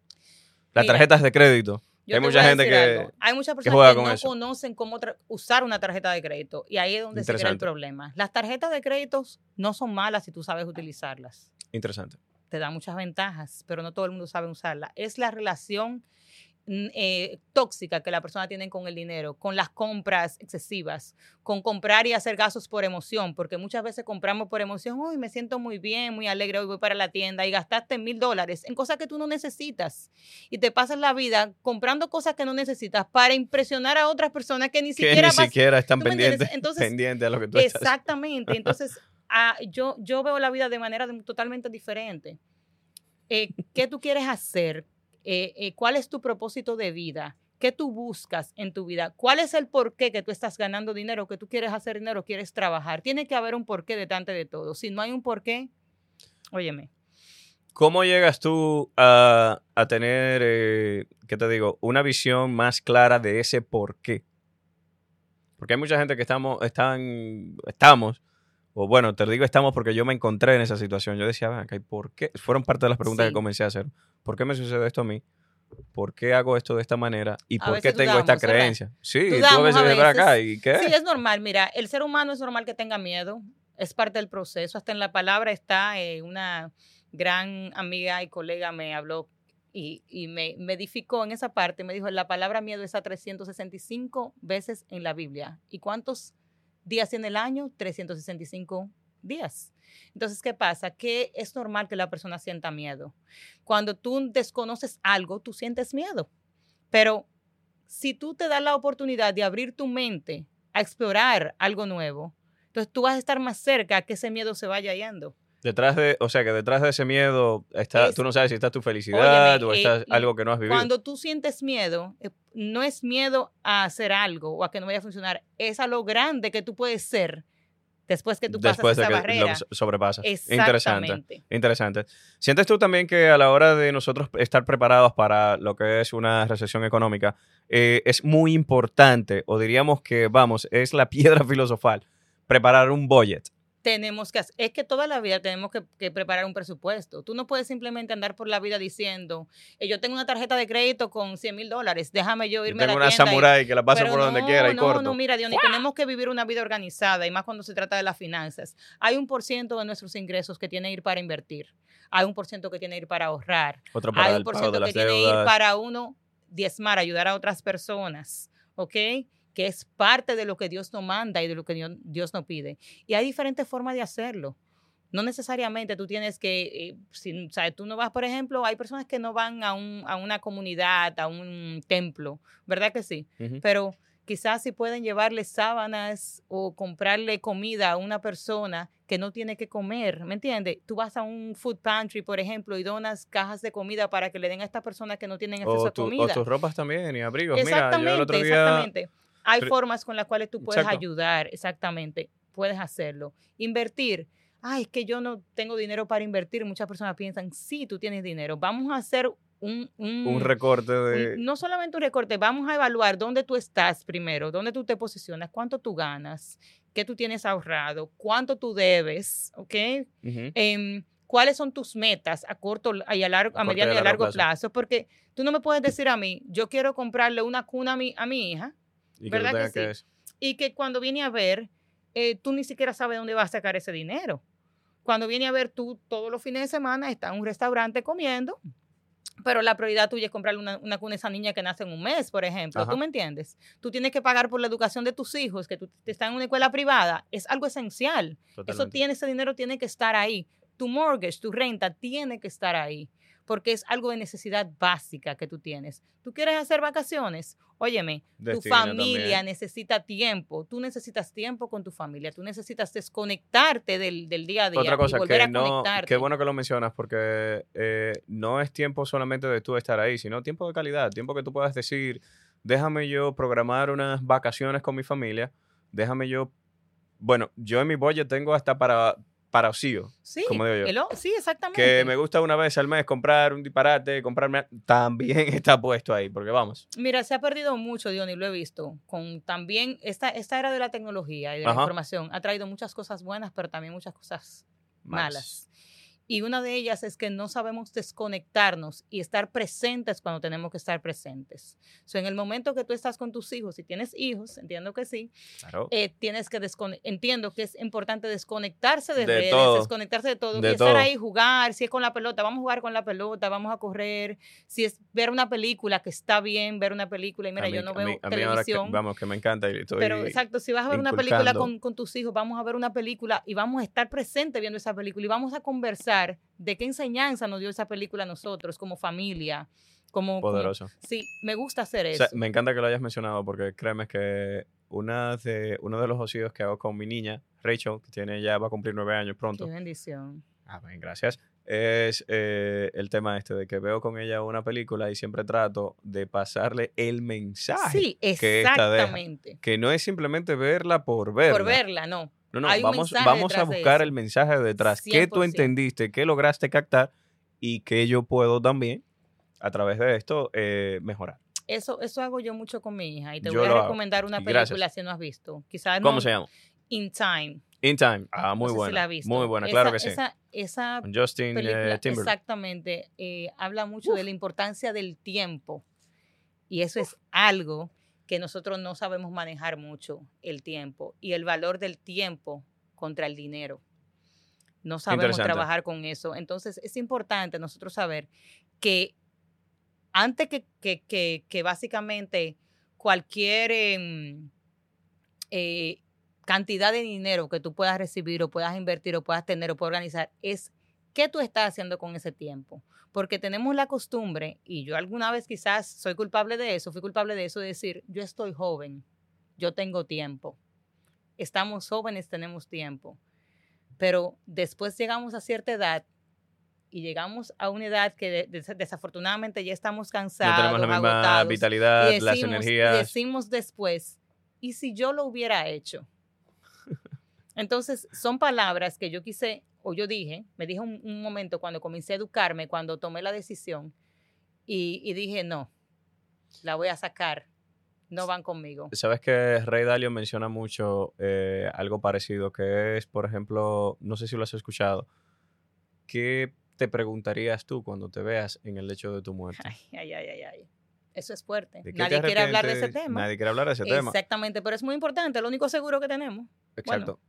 Speaker 2: Las
Speaker 1: Mira,
Speaker 2: tarjetas de crédito.
Speaker 1: Yo
Speaker 2: hay mucha gente que-
Speaker 1: algo. Hay muchas personas que,
Speaker 2: con
Speaker 1: no
Speaker 2: eso.
Speaker 1: conocen cómo usar una tarjeta de crédito. Y ahí es donde se crea el problema. Las tarjetas de crédito no son malas si tú sabes utilizarlas.
Speaker 2: Interesante.
Speaker 1: te da muchas ventajas, pero no todo el mundo sabe usarla. Es la relación eh, tóxica que la persona tiene con el dinero, con las compras excesivas, con comprar y hacer gastos por emoción, porque muchas veces compramos por emoción, hoy me siento muy bien, muy alegre, hoy voy para la tienda y gastaste mil dólares en cosas que tú no necesitas y te pasas la vida comprando cosas que no necesitas para impresionar a otras personas que ni
Speaker 2: Que
Speaker 1: siquiera
Speaker 2: ni
Speaker 1: vas-
Speaker 2: siquiera están pendientes,
Speaker 1: Entonces,
Speaker 2: pendientes a lo que tú estás.
Speaker 1: Exactamente. Entonces, ah, yo, yo veo la vida de manera totalmente diferente. Eh, ¿Qué tú quieres hacer? Eh, eh, ¿Cuál es tu propósito de vida? ¿Qué tú buscas en tu vida? ¿Cuál es el porqué que tú estás ganando dinero, que tú quieres hacer dinero, quieres trabajar? Tiene que haber un porqué detrás de todo. Si no hay un porqué, óyeme,
Speaker 2: ¿Cómo llegas tú a, a tener, eh, qué te digo, una visión más clara de ese por qué? Porque hay mucha gente que estamos, están, estamos, o bueno, te digo estamos porque yo me encontré en esa situación. Yo decía, ven acá, ¿y por qué? Fueron parte de las preguntas
Speaker 1: Sí.
Speaker 2: que comencé a hacer. ¿Por qué me sucede esto a mí? ¿Por qué hago esto de esta manera? ¿Y
Speaker 1: A
Speaker 2: por qué
Speaker 1: veces
Speaker 2: tengo esta creencia? Sí, tú a
Speaker 1: Dudamos
Speaker 2: veces
Speaker 1: a
Speaker 2: para acá,
Speaker 1: veces.
Speaker 2: ¿y qué?
Speaker 1: Sí, es normal. Mira, el ser humano es normal que tenga miedo. Es parte del proceso. Hasta en la palabra está eh, una gran amiga y colega me habló y, y me, me edificó en esa parte. Me dijo, la palabra miedo está 365 veces en la Biblia. ¿Y cuántos días tiene el año? 365 días. Entonces, ¿qué pasa? Que es normal que la persona sienta miedo. Cuando tú desconoces algo, tú sientes miedo. Pero si tú te das la oportunidad de abrir tu mente a explorar algo nuevo, entonces tú vas a estar más cerca a que ese miedo se vaya yendo.
Speaker 2: Detrás de, o sea, que detrás de ese miedo está,
Speaker 1: Es-
Speaker 2: tú no sabes si está tu felicidad
Speaker 1: Óyeme,
Speaker 2: o
Speaker 1: eh,
Speaker 2: está algo que no has vivido.
Speaker 1: Cuando tú sientes miedo, eh, no es miedo a hacer algo o a que no vaya a funcionar, es a lo grande que tú puedes ser después que tú
Speaker 2: Después
Speaker 1: pasas
Speaker 2: de
Speaker 1: esa
Speaker 2: que
Speaker 1: barrera.
Speaker 2: lo so- sobrepasas. Interesante. Interesante. ¿Sientes tú también que a la hora de nosotros estar preparados para lo que es una recesión económica, eh, es muy importante, o diríamos que, vamos, es la piedra filosofal, preparar un budget?
Speaker 1: Tenemos que hacer, es que toda la vida tenemos que, que preparar un presupuesto. Tú no puedes simplemente andar por la vida diciendo, eh, yo tengo una tarjeta de crédito con 100 mil dólares, déjame yo
Speaker 2: Yo
Speaker 1: irme a
Speaker 2: tengo
Speaker 1: la
Speaker 2: una
Speaker 1: tienda. y-
Speaker 2: que la paso por donde
Speaker 1: no,
Speaker 2: quiera y
Speaker 1: no,
Speaker 2: corto.
Speaker 1: No, mira, Diony, tenemos que vivir una vida organizada y más cuando se trata de las finanzas. Hay un por ciento de nuestros ingresos que tiene que ir para invertir. Hay un por ciento que tiene que ir para ahorrar.
Speaker 2: Otro para
Speaker 1: Hay un por ciento que tiene que ir para uno diezmar, ayudar a otras personas. ¿Ok? Que es parte de lo que Dios nos manda y de lo que Dios, Dios nos pide. Y hay diferentes formas de hacerlo. No necesariamente tú tienes que, eh, si, sea, tú no vas, por ejemplo, hay personas que no van a, un, a una comunidad, a un templo, ¿verdad que sí? Pero quizás si pueden llevarle sábanas o comprarle comida a una persona que no tiene que comer, ¿me entiendes? Tú vas a un food pantry, por ejemplo, y donas cajas de comida para que le den a estas personas que no tienen acceso
Speaker 2: O,
Speaker 1: a
Speaker 2: tu- o
Speaker 1: comida.
Speaker 2: tus ropas también y abrigos. Mira, yo
Speaker 1: Exactamente,
Speaker 2: el otro día...
Speaker 1: exactamente. Hay formas con las cuales tú puedes
Speaker 2: Exacto.
Speaker 1: ayudar, exactamente, puedes hacerlo. Invertir. Ay, es que yo no tengo dinero para invertir. Muchas personas piensan, sí, tú tienes dinero. Vamos a hacer un, un,
Speaker 2: Un recorte de...
Speaker 1: un- no solamente un recorte, vamos a evaluar dónde tú estás primero, dónde tú te posicionas, cuánto tú ganas, qué tú tienes ahorrado, cuánto tú debes, ¿ok?
Speaker 2: Ujú.
Speaker 1: Em, ¿Cuáles son tus metas a corto y a, largo,
Speaker 2: A
Speaker 1: a mediano y a
Speaker 2: largo
Speaker 1: largo plazo. Porque tú no me puedes decir a mí, yo quiero comprarle una cuna a mi, a mi hija
Speaker 2: Y que
Speaker 1: ¿verdad que sí? y que cuando viene a ver, eh, tú ni siquiera sabes dónde vas a sacar ese dinero. cuando viene a ver tú todos los fines de semana estás en un restaurante comiendo, pero la prioridad tuya es comprarle una, una cuna a esa niña que nace en un mes, por ejemplo.
Speaker 2: Ajá.
Speaker 1: ¿Tú me entiendes? Tú tienes que pagar por la educación de tus hijos, que tú estás en una escuela privada. Es algo esencial. Eso tiene, ese dinero tiene que estar ahí. Tu mortgage, tu renta tiene que estar ahí. Porque es algo de necesidad básica que tú tienes. ¿Tú quieres hacer vacaciones? Óyeme, tu familia
Speaker 2: también.
Speaker 1: necesita tiempo. Tú necesitas tiempo con tu familia. Tú necesitas desconectarte del, del día a día.
Speaker 2: Otra cosa
Speaker 1: y volver
Speaker 2: que
Speaker 1: a
Speaker 2: no,
Speaker 1: conectarte.
Speaker 2: qué bueno que lo mencionas porque eh, no es tiempo solamente de tú estar ahí, sino tiempo de calidad, tiempo que tú puedas decir, déjame yo programar unas vacaciones con mi familia, déjame yo, bueno, yo en mi budget tengo hasta para, para ocio,
Speaker 1: Sí,
Speaker 2: como digo yo.
Speaker 1: el sí, exactamente.
Speaker 2: que me gusta una vez al mes comprar un disparate, comprarme, también está puesto ahí, porque vamos,
Speaker 1: Mira, se ha perdido mucho, Diony, lo he visto. Con también esta, esta era de la tecnología y de la
Speaker 2: Ajá.
Speaker 1: información ha traído muchas cosas buenas, pero también muchas cosas malas. Y una de ellas es que no sabemos desconectarnos y estar presentes cuando tenemos que estar presentes. So, en el momento que tú estás con tus hijos, si tienes hijos, entiendo que sí,
Speaker 2: Claro.
Speaker 1: eh, tienes que. Entiendo que es importante desconectarse de,
Speaker 2: De
Speaker 1: redes,
Speaker 2: todo.
Speaker 1: desconectarse de todo,
Speaker 2: De
Speaker 1: y estar
Speaker 2: todo.
Speaker 1: ahí, jugar, si es con la pelota, vamos a jugar con la pelota, vamos a correr, si es ver una película, que está bien ver una película, y mira,
Speaker 2: mí-
Speaker 1: yo no veo
Speaker 2: mí- ahora que-
Speaker 1: televisión.
Speaker 2: vamos, que me encanta y estoy
Speaker 1: Pero exacto, si vas a ver una película
Speaker 2: inculcando.
Speaker 1: con, con tus hijos, vamos a ver una película y vamos a estar presentes viendo esa película y vamos a conversar de qué enseñanza nos dio esa película a nosotros como familia, como... como-
Speaker 2: poderoso.
Speaker 1: sí, me gusta hacer
Speaker 2: O
Speaker 1: eso.
Speaker 2: sea, me encanta que lo hayas mencionado porque créeme que una de, uno de los ocios que hago con mi niña, Rachel, que tiene ya va a cumplir nueve años pronto.
Speaker 1: Qué bendición.
Speaker 2: Amén, gracias. Es eh, el tema este de que veo con ella una película y siempre trato de pasarle el mensaje.
Speaker 1: Sí,
Speaker 2: que esta deja.
Speaker 1: exactamente.
Speaker 2: Que no es simplemente verla por verla.
Speaker 1: Por verla, no.
Speaker 2: No, no,
Speaker 1: Hay
Speaker 2: vamos, vamos a buscar el mensaje detrás. ¿Qué tú
Speaker 1: 100%.
Speaker 2: entendiste? ¿Qué lograste captar? Y que yo puedo también, a través de esto, eh, mejorar.
Speaker 1: Eso, eso hago yo mucho con mi hija y te
Speaker 2: Yo
Speaker 1: voy a
Speaker 2: hago.
Speaker 1: recomendar una
Speaker 2: gracias.
Speaker 1: película si no has visto. Quizás
Speaker 2: ¿Cómo
Speaker 1: no,
Speaker 2: se llama?
Speaker 1: In Time.
Speaker 2: In Time. Ah, muy
Speaker 1: no sé si
Speaker 2: buena.
Speaker 1: la has visto.
Speaker 2: muy buena, claro que sí.
Speaker 1: Esa,
Speaker 2: Justin eh,
Speaker 1: película,
Speaker 2: Timberlake.
Speaker 1: exactamente, eh, habla mucho de la importancia del tiempo. Y eso es algo que nosotros no sabemos manejar mucho, el tiempo. Y el valor del tiempo contra el dinero. No sabemos trabajar con eso. Entonces, es importante nosotros saber que antes que, que, que- que básicamente cualquier em, eh, cantidad de dinero que tú puedas recibir o puedas invertir o puedas tener o puedas organizar, es qué tú estás haciendo con ese tiempo. Porque tenemos la costumbre, y yo alguna vez quizás soy culpable de eso, fui culpable de eso, de decir, yo estoy joven, yo tengo tiempo. Estamos jóvenes, tenemos tiempo. Pero después llegamos a cierta edad y llegamos a una edad que de- des- desafortunadamente ya estamos
Speaker 2: No
Speaker 1: cansados,
Speaker 2: tenemos la misma
Speaker 1: agotados,
Speaker 2: vitalidad,
Speaker 1: y
Speaker 2: las
Speaker 1: decimos- y
Speaker 2: energías.
Speaker 1: decimos después, ¿y si yo lo hubiera hecho? Entonces, son palabras que yo quise, o yo dije, me dije un, un momento cuando comencé a educarme, cuando tomé la decisión, y, y dije, no, la voy a sacar, no van conmigo.
Speaker 2: Sabes que Rey Dalio menciona mucho eh, algo parecido, que es, por ejemplo, no sé si lo has escuchado, ¿qué te preguntarías tú cuando te veas en el lecho de tu muerte?
Speaker 1: Ay, ay, ay, ay, ay. Eso es fuerte.
Speaker 2: ¿De qué
Speaker 1: Nadie quiere hablar de ese tema.
Speaker 2: Nadie quiere hablar de ese tema.
Speaker 1: Exactamente, pero es muy importante, lo único seguro que tenemos.
Speaker 2: Exacto.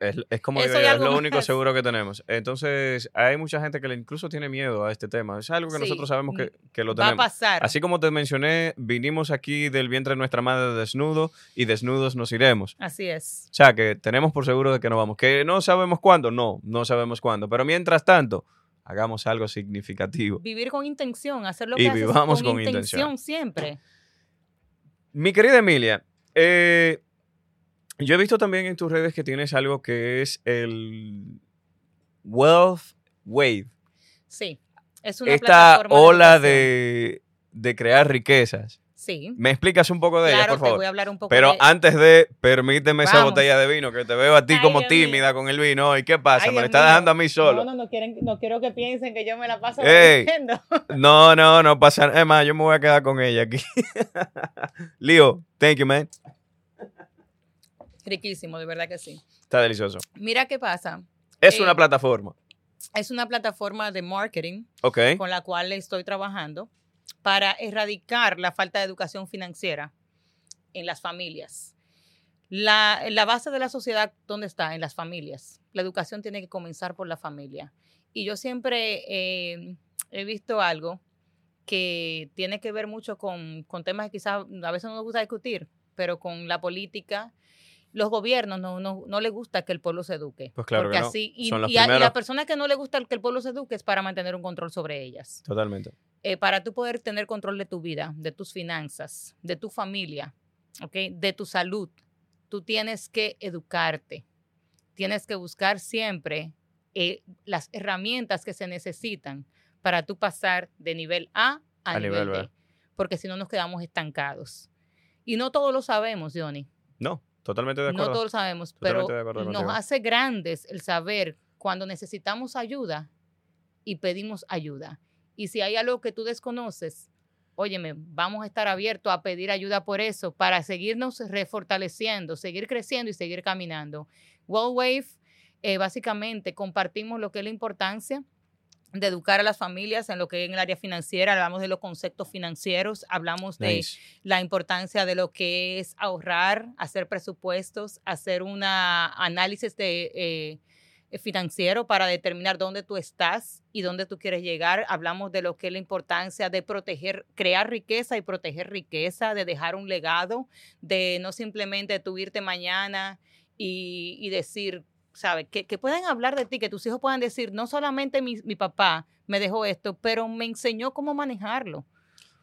Speaker 2: Es, es como digo
Speaker 1: y
Speaker 2: es lo único
Speaker 1: más.
Speaker 2: seguro que tenemos. Entonces, hay mucha gente que incluso tiene miedo a este tema. Es algo que
Speaker 1: Sí,
Speaker 2: nosotros sabemos que, que lo
Speaker 1: Va a
Speaker 2: tenemos.
Speaker 1: pasar.
Speaker 2: Así como te mencioné, vinimos aquí del vientre de nuestra madre desnudo y desnudos nos iremos.
Speaker 1: Así es.
Speaker 2: O sea, que tenemos por seguro de que no vamos. Que no sabemos cuándo, no, no sabemos cuándo. Pero mientras tanto, hagamos algo significativo.
Speaker 1: Vivir con intención, hacer lo
Speaker 2: Y
Speaker 1: que haces
Speaker 2: vivamos
Speaker 1: con,
Speaker 2: con intención.
Speaker 1: intención siempre.
Speaker 2: Mi querida Emilia, eh, yo he visto también en tus redes que tienes algo que es el Wealth Wave.
Speaker 1: Sí. Es una
Speaker 2: Esta
Speaker 1: plataforma
Speaker 2: ola de, de crear riquezas.
Speaker 1: Sí.
Speaker 2: ¿Me explicas un poco de ella,
Speaker 1: claro,
Speaker 2: por
Speaker 1: te
Speaker 2: favor?
Speaker 1: voy a hablar un poco
Speaker 2: Pero
Speaker 1: de
Speaker 2: antes de, permíteme esa botella de vino, que te veo a ti
Speaker 1: Ay,
Speaker 2: como
Speaker 1: Dios mío.
Speaker 2: tímida con el vino. ¿Y qué pasa?
Speaker 1: Ay,
Speaker 2: Me
Speaker 1: Dios
Speaker 2: está
Speaker 1: mío.
Speaker 2: dejando a mí solo.
Speaker 1: No, no, no, quieren, no quiero que piensen que yo me la paso
Speaker 2: Ey. No, no, no pasa nada. Es más, yo me voy a quedar con ella aquí. Leo, thank you, man.
Speaker 1: Riquísimo, de verdad que sí.
Speaker 2: Está delicioso.
Speaker 1: Mira qué pasa.
Speaker 2: Es
Speaker 1: Eh,
Speaker 2: una plataforma.
Speaker 1: Es una plataforma de marketing
Speaker 2: Ok.
Speaker 1: con la cual estoy trabajando para erradicar la falta de educación financiera en las familias. La, la base de la sociedad, ¿dónde está? En las familias. La educación tiene que comenzar por la familia. Y yo siempre eh, he visto algo que tiene que ver mucho con, con temas que quizás a veces no nos gusta discutir, pero con la política, los gobiernos no, no, no les gusta que el pueblo se eduque.
Speaker 2: Pues claro
Speaker 1: porque
Speaker 2: que no.
Speaker 1: así, y,
Speaker 2: Son los
Speaker 1: y a, y las personas que no les gusta que el pueblo se eduque es para mantener un control sobre ellas.
Speaker 2: Totalmente.
Speaker 1: Eh, para tú poder tener control de tu vida, de tus finanzas, de tu familia, ¿ok? de tu salud, tú tienes que educarte. Tienes que buscar siempre eh, las herramientas que se necesitan para tú pasar de nivel A a,
Speaker 2: A
Speaker 1: nivel,
Speaker 2: nivel B.
Speaker 1: B. Porque si no nos quedamos estancados. Y no todos lo sabemos, Johnny.
Speaker 2: No, totalmente de
Speaker 1: No
Speaker 2: acuerdo.
Speaker 1: todos lo sabemos,
Speaker 2: Totalmente
Speaker 1: pero
Speaker 2: de acuerdo
Speaker 1: nos
Speaker 2: contigo.
Speaker 1: hace grandes el saber cuando necesitamos ayuda y pedimos ayuda. Y si hay algo que tú desconoces, óyeme, vamos a estar abiertos a pedir ayuda por eso, para seguirnos refortaleciendo, seguir creciendo y seguir caminando. World Wave, eh, básicamente compartimos lo que es la importancia de educar a las familias en lo que es en el área financiera, hablamos de los conceptos financieros, hablamos de la importancia de lo que es ahorrar, hacer presupuestos, hacer un análisis de, eh, financiero para determinar dónde tú estás y dónde tú quieres llegar. Hablamos de lo que es la importancia de proteger, crear riqueza y proteger riqueza, de dejar un legado, de no simplemente tú irte mañana y, y decir, ¿sabes? Que, que puedan hablar de ti, que tus hijos puedan decir, no solamente mi, mi papá me dejó esto, pero me enseñó cómo manejarlo.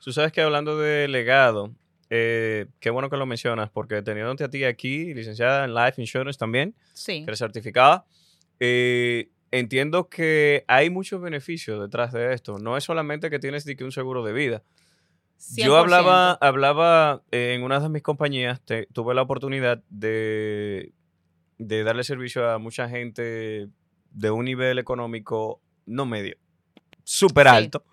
Speaker 2: Tú sabes que hablando de legado, eh, qué bueno que lo mencionas, porque teniéndote a ti aquí, licenciada en Life Insurance también,
Speaker 1: Sí.
Speaker 2: que eres certificada, eh, entiendo que hay muchos beneficios detrás de esto. No es solamente que tienes que un seguro de vida. Yo
Speaker 1: 100%.
Speaker 2: hablaba, hablaba eh, en una de mis compañías, te- tuve la oportunidad de, de darle servicio a mucha gente de un nivel económico no medio, súper
Speaker 1: Sí.
Speaker 2: alto.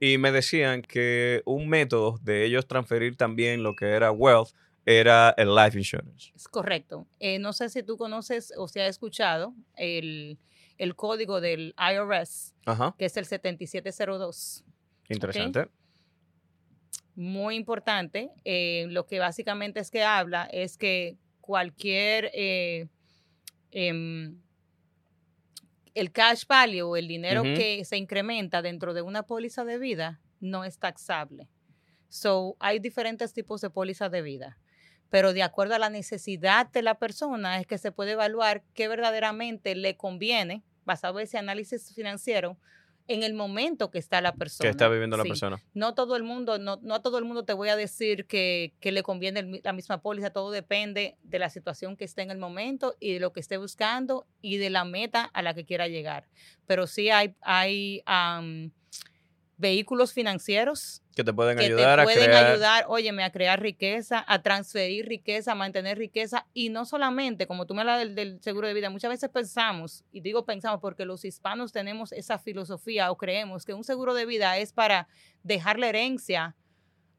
Speaker 2: Y me decían que un método de ellos transferir también lo que era wealth era el life insurance.
Speaker 1: Es correcto. Eh, no sé si tú conoces o si has escuchado el, el código del IRS,
Speaker 2: Ajá,
Speaker 1: que es el 7702.
Speaker 2: interesante.
Speaker 1: Muy importante. Eh, lo que básicamente es que habla es que cualquier... eh, em, el cash value o el dinero que se incrementa dentro de una póliza de vida no es taxable. So, hay diferentes tipos de pólizas de vida, pero de acuerdo a la necesidad de la persona es que se puede evaluar qué verdaderamente le conviene, basado en ese análisis financiero, en el momento que está la persona.
Speaker 2: Que está viviendo la
Speaker 1: Sí.
Speaker 2: persona.
Speaker 1: No todo el mundo, no, no a todo el mundo te voy a decir que, que le conviene el la misma póliza, todo depende de la situación que esté en el momento y de lo que esté buscando y de la meta a la que quiera llegar. Pero sí hay, hay am, vehículos financieros
Speaker 2: Que te pueden
Speaker 1: que
Speaker 2: ayudar
Speaker 1: te
Speaker 2: a
Speaker 1: pueden
Speaker 2: crear.
Speaker 1: ayudar, óyeme, a crear riqueza, a transferir riqueza, a mantener riqueza y no solamente, como tú me hablas del, del seguro de vida, muchas veces pensamos, y digo pensamos porque los hispanos tenemos esa filosofía o creemos que un seguro de vida es para dejarle herencia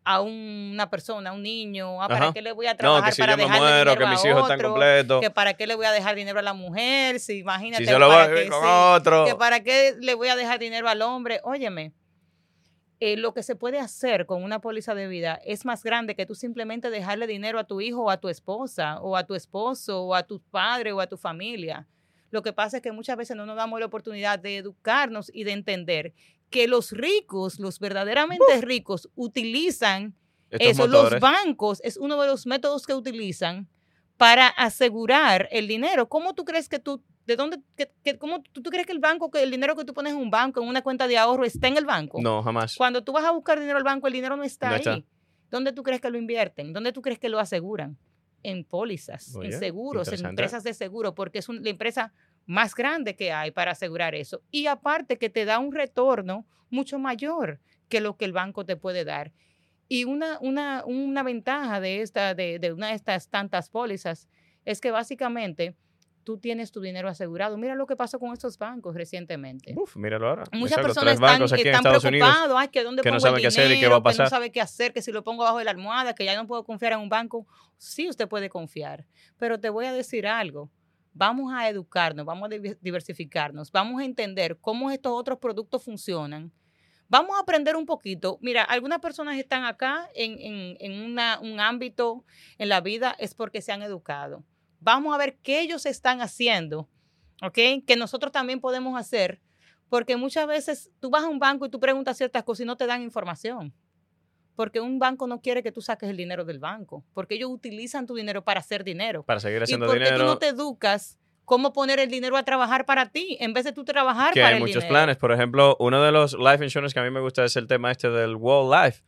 Speaker 1: a una persona, a un niño, ah, ¿para
Speaker 2: Ajá.
Speaker 1: qué le voy a
Speaker 2: No,
Speaker 1: trabajar
Speaker 2: que si
Speaker 1: para
Speaker 2: yo me muero,
Speaker 1: dinero
Speaker 2: que
Speaker 1: a
Speaker 2: mis hijos están
Speaker 1: otro?
Speaker 2: completos.
Speaker 1: Que para qué le voy a dejar dinero a la mujer, si imagínate.
Speaker 2: Si se lo va a vivir
Speaker 1: qué
Speaker 2: con
Speaker 1: sí
Speaker 2: otro.
Speaker 1: que para qué le voy a dejar dinero al hombre. Óyeme, eh, lo que se puede hacer con una póliza de vida es más grande que tú simplemente dejarle dinero a tu hijo o a tu esposa o a tu esposo o a tu padre o a tu familia. Lo que pasa es que muchas veces no nos damos la oportunidad de educarnos y de entender que los ricos, los verdaderamente ricos, utilizan eso. Los bancos es uno de los métodos que utilizan para asegurar el dinero. ¿Cómo tú crees que tú, de dónde, que, que- cómo tú, tú crees que el banco, que el dinero que tú pones en un banco, en una cuenta de ahorro, está en el banco?
Speaker 2: No, jamás.
Speaker 1: Cuando tú vas a buscar dinero al banco, el dinero no está
Speaker 2: No
Speaker 1: ahí.
Speaker 2: está.
Speaker 1: ¿Dónde tú crees que lo invierten? ¿Dónde tú crees que lo aseguran? En pólizas,
Speaker 2: Oye,
Speaker 1: en seguros, en empresas de seguro, porque es un- la empresa más grande que hay para asegurar eso. Y aparte que te da un retorno mucho mayor que lo que el banco te puede dar. Y una, una, una ventaja de, esta, de, de una de estas tantas pólizas es que básicamente tú tienes tu dinero asegurado. Mira lo que pasó con estos bancos recientemente.
Speaker 2: Uf, míralo ahora.
Speaker 1: Muchas
Speaker 2: Exacto,
Speaker 1: personas están,
Speaker 2: aquí
Speaker 1: están preocupados, ay, que dónde
Speaker 2: que no
Speaker 1: pongo
Speaker 2: saben
Speaker 1: el
Speaker 2: qué hacer y qué
Speaker 1: dinero,
Speaker 2: va a
Speaker 1: que no sabe qué hacer, que si lo pongo abajo de la almohada, que ya no puedo confiar en un banco. Sí, usted puede confiar, pero te voy a decir algo. Vamos a educarnos, vamos a diversificarnos, vamos a entender cómo estos otros productos funcionan. Vamos a aprender un poquito. Mira, algunas personas están acá en, en- en una- un ámbito en la vida es porque se han educado. Vamos a ver qué ellos están haciendo, ¿ok? Que nosotros también podemos hacer, porque muchas veces tú vas a un banco y tú preguntas ciertas cosas y no te dan información. Porque un banco no quiere que tú saques el dinero del banco, porque ellos utilizan tu dinero para hacer dinero.
Speaker 2: Para seguir
Speaker 1: ¿Y
Speaker 2: haciendo
Speaker 1: por qué tú
Speaker 2: dinero.
Speaker 1: no te educas cómo poner el dinero a trabajar para ti en vez de tú trabajar
Speaker 2: que
Speaker 1: para
Speaker 2: hay
Speaker 1: el
Speaker 2: muchos
Speaker 1: dinero?
Speaker 2: planes. Por ejemplo, uno de los life insurance que a mí me gusta es el tema este del Whole Life.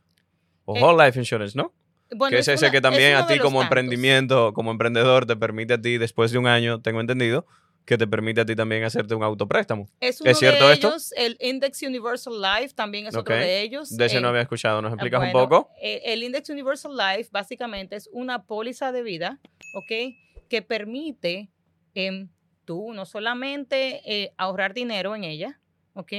Speaker 2: O
Speaker 1: Eh,
Speaker 2: Whole Life Insurance, ¿no?
Speaker 1: Bueno,
Speaker 2: que es, ese
Speaker 1: una-
Speaker 2: que
Speaker 1: es
Speaker 2: también a ti como
Speaker 1: tantos.
Speaker 2: emprendimiento, como emprendedor, te permite a ti, después de un año, tengo entendido, que te permite a ti también hacerte un autopréstamo.
Speaker 1: Es uno
Speaker 2: ¿Es cierto
Speaker 1: de
Speaker 2: esto?
Speaker 1: ellos, el Index Universal Life también es otro
Speaker 2: Ok.
Speaker 1: de ellos.
Speaker 2: De ese
Speaker 1: Eh,
Speaker 2: no había escuchado. ¿Nos
Speaker 1: ah,
Speaker 2: explicas un poco?
Speaker 1: eh, el Index Universal Life básicamente es una póliza de vida, ¿ok? Que permite em, tú no solamente eh, ahorrar dinero en ella, ¿ok?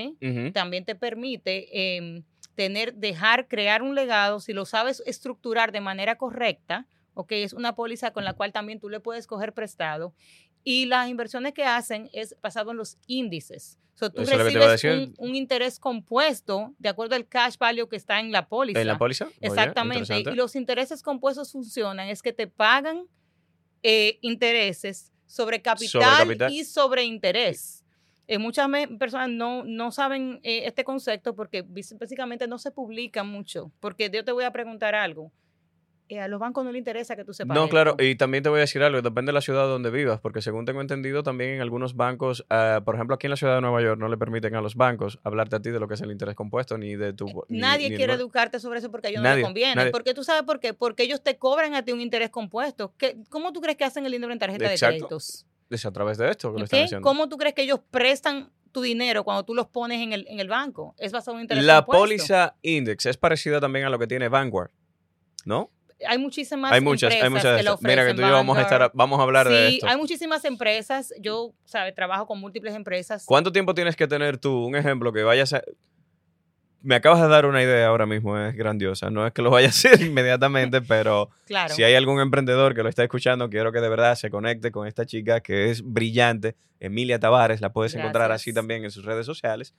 Speaker 1: También te permite em, tener, dejar, crear un legado, si lo sabes estructurar de manera correcta, ¿ok? Es una póliza con la cual también tú le puedes coger prestado. Y las inversiones que hacen es basado en los índices. O sea, tú
Speaker 2: Eso
Speaker 1: recibes un, un interés compuesto de acuerdo al cash value que está en la póliza.
Speaker 2: ¿En la póliza?
Speaker 1: Exactamente. Y los intereses compuestos funcionan, es que te pagan eh, intereses sobre capital,
Speaker 2: capital.
Speaker 1: y sobre interés. Eh, muchas personas no, no saben eh, este concepto porque básicamente no se publica mucho. Porque yo te voy a preguntar algo. Eh, a los bancos no les interesa que tú sepas.
Speaker 2: No, claro, y también te voy a decir algo, depende de la ciudad donde vivas, porque según tengo entendido, también en algunos bancos, ah, por ejemplo, aquí en la ciudad de Nueva York, no le permiten a los bancos hablarte a ti de lo que es el interés compuesto, ni de tu... ni-
Speaker 1: Nadie
Speaker 2: ni
Speaker 1: quiere educarte sobre eso porque a ellos no les conviene.
Speaker 2: nadie.
Speaker 1: Porque tú sabes por qué. Porque ellos te cobran a ti un interés compuesto. ¿Qué, ¿Cómo tú crees que hacen el dinero en tarjeta
Speaker 2: Exacto.
Speaker 1: de créditos?
Speaker 2: Es a través de esto que lo están haciendo.
Speaker 1: ¿Cómo tú crees que ellos prestan tu dinero cuando tú los pones en el, en el banco? Es basado en interés
Speaker 2: La póliza Index es parecida también a lo que tiene Vanguard, ¿no?
Speaker 1: Hay muchísimas
Speaker 2: hay muchas, hay
Speaker 1: empresas
Speaker 2: muchas de
Speaker 1: que lo
Speaker 2: estas. Mira que tú y yo
Speaker 1: ofrecen,
Speaker 2: vamos a estar, vamos a hablar de
Speaker 1: Sí,
Speaker 2: esto.
Speaker 1: hay muchísimas empresas. Yo, sabe, trabajo con múltiples empresas.
Speaker 2: ¿Cuánto tiempo tienes que tener tú? Un ejemplo que vayas a... Me acabas de dar una idea ahora mismo, es grandiosa. No es que lo vaya a hacer inmediatamente, pero
Speaker 1: Claro.
Speaker 2: si hay algún emprendedor que lo está escuchando, quiero que de verdad se conecte con esta chica que es brillante, Emilia Tavares, la puedes encontrar así también en sus redes sociales.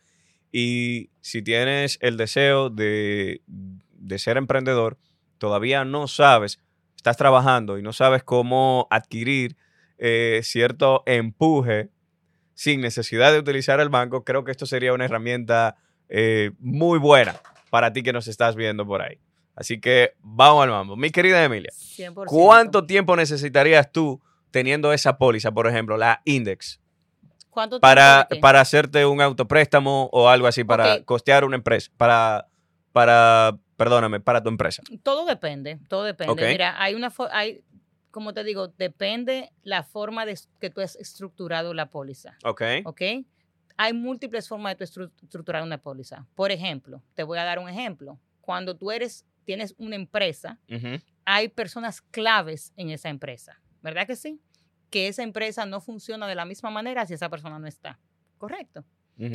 Speaker 2: Y si tienes el deseo de, de ser emprendedor, todavía no sabes, estás trabajando y no sabes cómo adquirir eh, cierto empuje sin necesidad de utilizar el banco, creo que esto sería una herramienta eh, muy buena para ti que nos estás viendo por ahí. Así que vamos al mambo. Mi querida Emilia,
Speaker 1: 100%.
Speaker 2: ¿cuánto tiempo necesitarías tú teniendo esa póliza, por ejemplo, la Index,
Speaker 1: ¿Cuánto
Speaker 2: para, para hacerte un autopréstamo o algo así, para costear una empresa, para, para, perdóname, para tu empresa?
Speaker 1: Todo depende, todo depende. Mira, hay una, hay, como te digo, depende la forma de que tú has estructurado la póliza.
Speaker 2: Ok.
Speaker 1: ¿ok? Hay múltiples formas de estru- estructurar una póliza. Por ejemplo, te voy a dar un ejemplo. Cuando tú eres, tienes una empresa, hay personas claves en esa empresa, ¿verdad que sí? Que esa empresa no funciona de la misma manera si esa persona no está. ¿Correcto?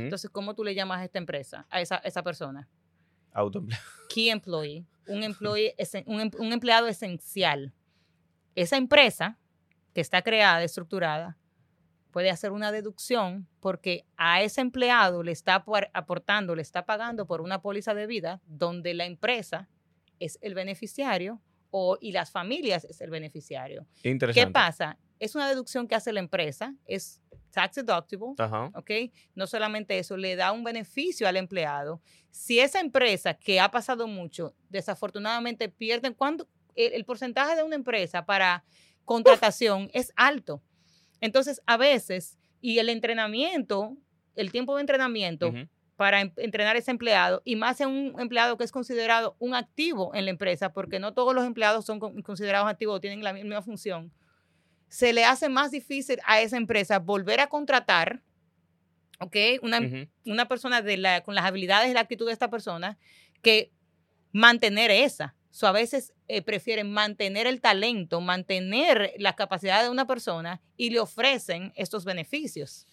Speaker 1: Entonces, ¿cómo tú le llamas a esta empresa, a esa, esa persona?
Speaker 2: Autoempleado.
Speaker 1: Key employee, un, employee un, em- un empleado esencial. Esa empresa que está creada, estructurada, puede hacer una deducción porque a ese empleado le está apor- aportando, le está pagando por una póliza de vida donde la empresa es el beneficiario o, y las familias es el beneficiario.
Speaker 2: Interesante.
Speaker 1: ¿Qué pasa? Es una deducción que hace la empresa, es tax deductible,
Speaker 2: Ajá.
Speaker 1: ¿ok? No solamente eso, le da un beneficio al empleado. Si esa empresa, que ha pasado mucho, desafortunadamente pierden, ¿cuánto? El, el porcentaje de una empresa para contratación es alto. Entonces, a veces, y el entrenamiento, el tiempo de entrenamiento para em- entrenar a ese empleado, y más en un empleado que es considerado un activo en la empresa, porque no todos los empleados son con- considerados activos o tienen la misma función, se le hace más difícil a esa empresa volver a contratar, ¿ok? Una, persona de la, con las habilidades y la actitud de esta persona, que mantener esa. So, a veces eh, prefieren mantener el talento, mantener la capacidad de una persona y le ofrecen estos beneficios.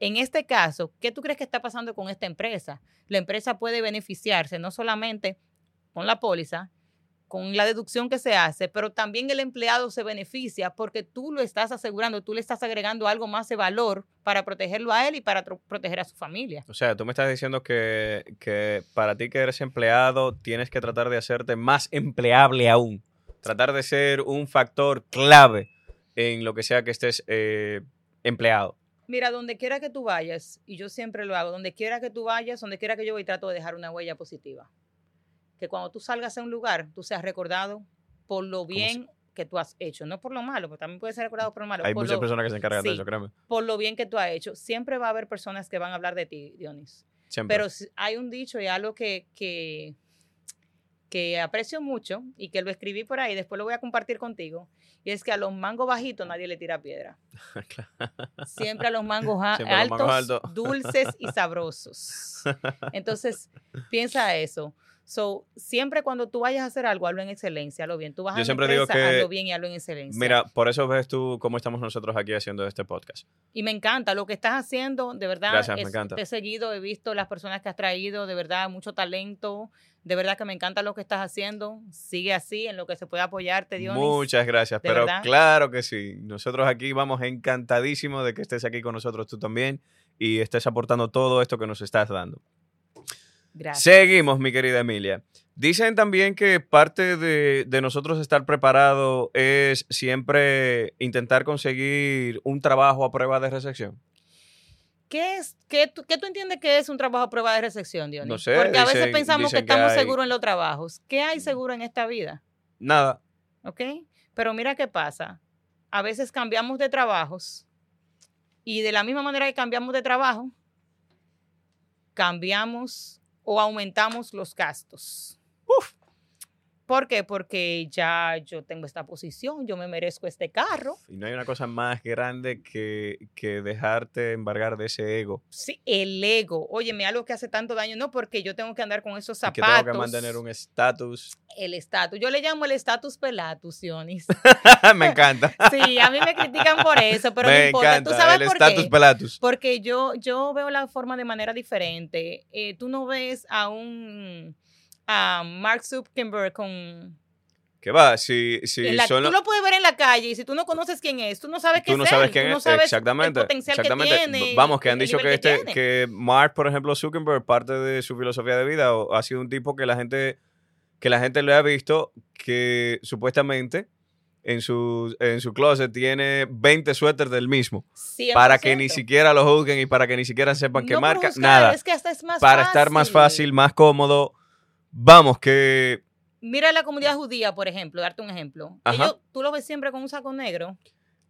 Speaker 1: En este caso, ¿qué tú crees que está pasando con esta empresa? La empresa puede beneficiarse no solamente con la póliza, con la deducción que se hace, pero también el empleado se beneficia porque tú lo estás asegurando, tú le estás agregando algo más de valor para protegerlo a él y para proteger a su familia.
Speaker 2: O sea, tú me estás diciendo que, que para ti que eres empleado tienes que tratar de hacerte más empleable aún. Tratar de ser un factor clave en lo que sea que estés eh, empleado.
Speaker 1: Mira, donde quiera que tú vayas, y yo siempre lo hago, donde quiera que tú vayas, donde quiera que yo voy, trato de dejar una huella positiva. Que cuando tú salgas a un lugar, tú seas recordado por lo bien que tú has hecho, no por lo malo, porque también puedes ser recordado por lo malo.
Speaker 2: Hay
Speaker 1: por
Speaker 2: muchas
Speaker 1: lo-
Speaker 2: personas que se encargan de
Speaker 1: sí.
Speaker 2: eso, créeme.
Speaker 1: por lo bien que tú has hecho. Siempre va a haber personas que van a hablar de ti, Dionis.
Speaker 2: Siempre.
Speaker 1: Pero hay un dicho y algo que, que, que aprecio mucho y que lo escribí por ahí, después lo voy a compartir contigo, y es que a los mangos bajitos nadie le tira piedra. Siempre a los mangos, a-
Speaker 2: Siempre a los
Speaker 1: altos,
Speaker 2: mangos altos.
Speaker 1: dulces y sabrosos. Entonces, piensa eso. So, siempre cuando tú vayas a hacer algo, hazlo en excelencia, hazlo bien. Tú vas
Speaker 2: Yo
Speaker 1: a
Speaker 2: siempre digo
Speaker 1: empresa,
Speaker 2: que-
Speaker 1: hazlo bien y hazlo en excelencia.
Speaker 2: Mira, por eso ves tú cómo estamos nosotros aquí haciendo este podcast.
Speaker 1: Y me encanta lo que estás haciendo, de verdad.
Speaker 2: Gracias, me
Speaker 1: es-
Speaker 2: encanta.
Speaker 1: Te he seguido, he visto las personas que has traído, de verdad, mucho talento. De verdad que me encanta lo que estás haciendo. Sigue así, en lo que se puede apoyarte, Dionis.
Speaker 2: Muchas gracias,
Speaker 1: ¿De
Speaker 2: pero
Speaker 1: verdad?
Speaker 2: claro que sí. Nosotros aquí vamos encantadísimos de que estés aquí con nosotros tú también y estés aportando todo esto que nos estás dando.
Speaker 1: Gracias.
Speaker 2: Seguimos, mi querida Emilia. Dicen también que parte de, de nosotros estar preparado es siempre intentar conseguir un trabajo a prueba de recepción.
Speaker 1: ¿Qué, es, qué, tú, qué tú entiendes que es un trabajo a prueba de recepción, Dionis?
Speaker 2: No sé,
Speaker 1: Porque a veces pensamos que estamos
Speaker 2: hay-
Speaker 1: seguros en los trabajos. ¿Qué hay seguro en esta vida?
Speaker 2: Nada.
Speaker 1: ¿Ok? Pero mira qué pasa. A veces cambiamos de trabajos y de la misma manera que cambiamos de trabajo, cambiamos o aumentamos los gastos. ¿Por qué? Porque ya yo tengo esta posición, yo me merezco este carro.
Speaker 2: Y no hay una cosa más grande que, que dejarte embargar de ese ego.
Speaker 1: Sí, el ego. Óyeme, algo que hace tanto daño, no porque yo tengo que andar con esos
Speaker 2: Y
Speaker 1: zapatos.
Speaker 2: que tengo que mantener un estatus.
Speaker 1: El estatus. Yo le llamo el estatus pelatus, Sionis.
Speaker 2: me encanta.
Speaker 1: Sí, a mí me critican por eso, pero
Speaker 2: me
Speaker 1: no importa.
Speaker 2: encanta.
Speaker 1: ¿Tú sabes
Speaker 2: el
Speaker 1: por
Speaker 2: estatus
Speaker 1: qué?
Speaker 2: pelatus.
Speaker 1: Porque yo, yo veo la forma de manera diferente. Eh, tú no ves a un a Mark Zuckerberg con...
Speaker 2: Que va, si, si
Speaker 1: la- tú
Speaker 2: lo-
Speaker 1: puedes ver en la calle y si tú no conoces quién es, tú no sabes quién
Speaker 2: tú no
Speaker 1: es
Speaker 2: sabes
Speaker 1: él,
Speaker 2: quién
Speaker 1: tú no
Speaker 2: es.
Speaker 1: sabes
Speaker 2: exactamente.
Speaker 1: el potencial
Speaker 2: exactamente.
Speaker 1: que tiene.
Speaker 2: Vamos, que han dicho que este, que Mark, por ejemplo, Zuckerberg, parte de su filosofía de vida o- ha sido un tipo que la gente, que la gente le ha visto que supuestamente en su, en su closet tiene 20 suéteres del mismo. Para que ni
Speaker 1: 100%.
Speaker 2: siquiera lo juzguen y para que ni siquiera sepan qué
Speaker 1: No
Speaker 2: marca. Nada.
Speaker 1: Es que hasta es más
Speaker 2: para estar más fácil, más cómodo. Vamos, que
Speaker 1: Mira la comunidad judía, por ejemplo, darte un ejemplo. Ellos, tú lo ves siempre con un saco negro.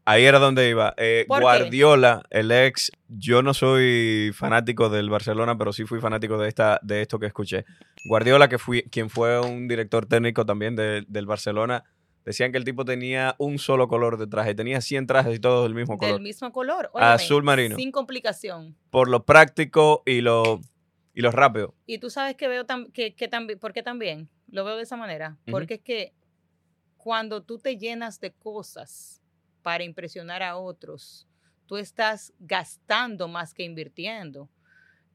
Speaker 2: Ahí era donde iba. Eh. Guardiola, el ex, yo no soy fanático del Barcelona, pero sí fui fanático de, esta, de esto que escuché. Guardiola, que fui, quien fue un director técnico también de- del Barcelona, decían que el tipo tenía un solo color de traje, tenía 100 trajes y todos del mismo color.
Speaker 1: Del mismo color.
Speaker 2: Azul marino.
Speaker 1: Sin complicación.
Speaker 2: Por lo práctico y lo, y lo rápido.
Speaker 1: Y tú sabes que veo tam- que, que también, ¿por qué también? Lo veo de esa manera. Porque es que cuando tú te llenas de cosas para impresionar a otros, tú estás gastando más que invirtiendo.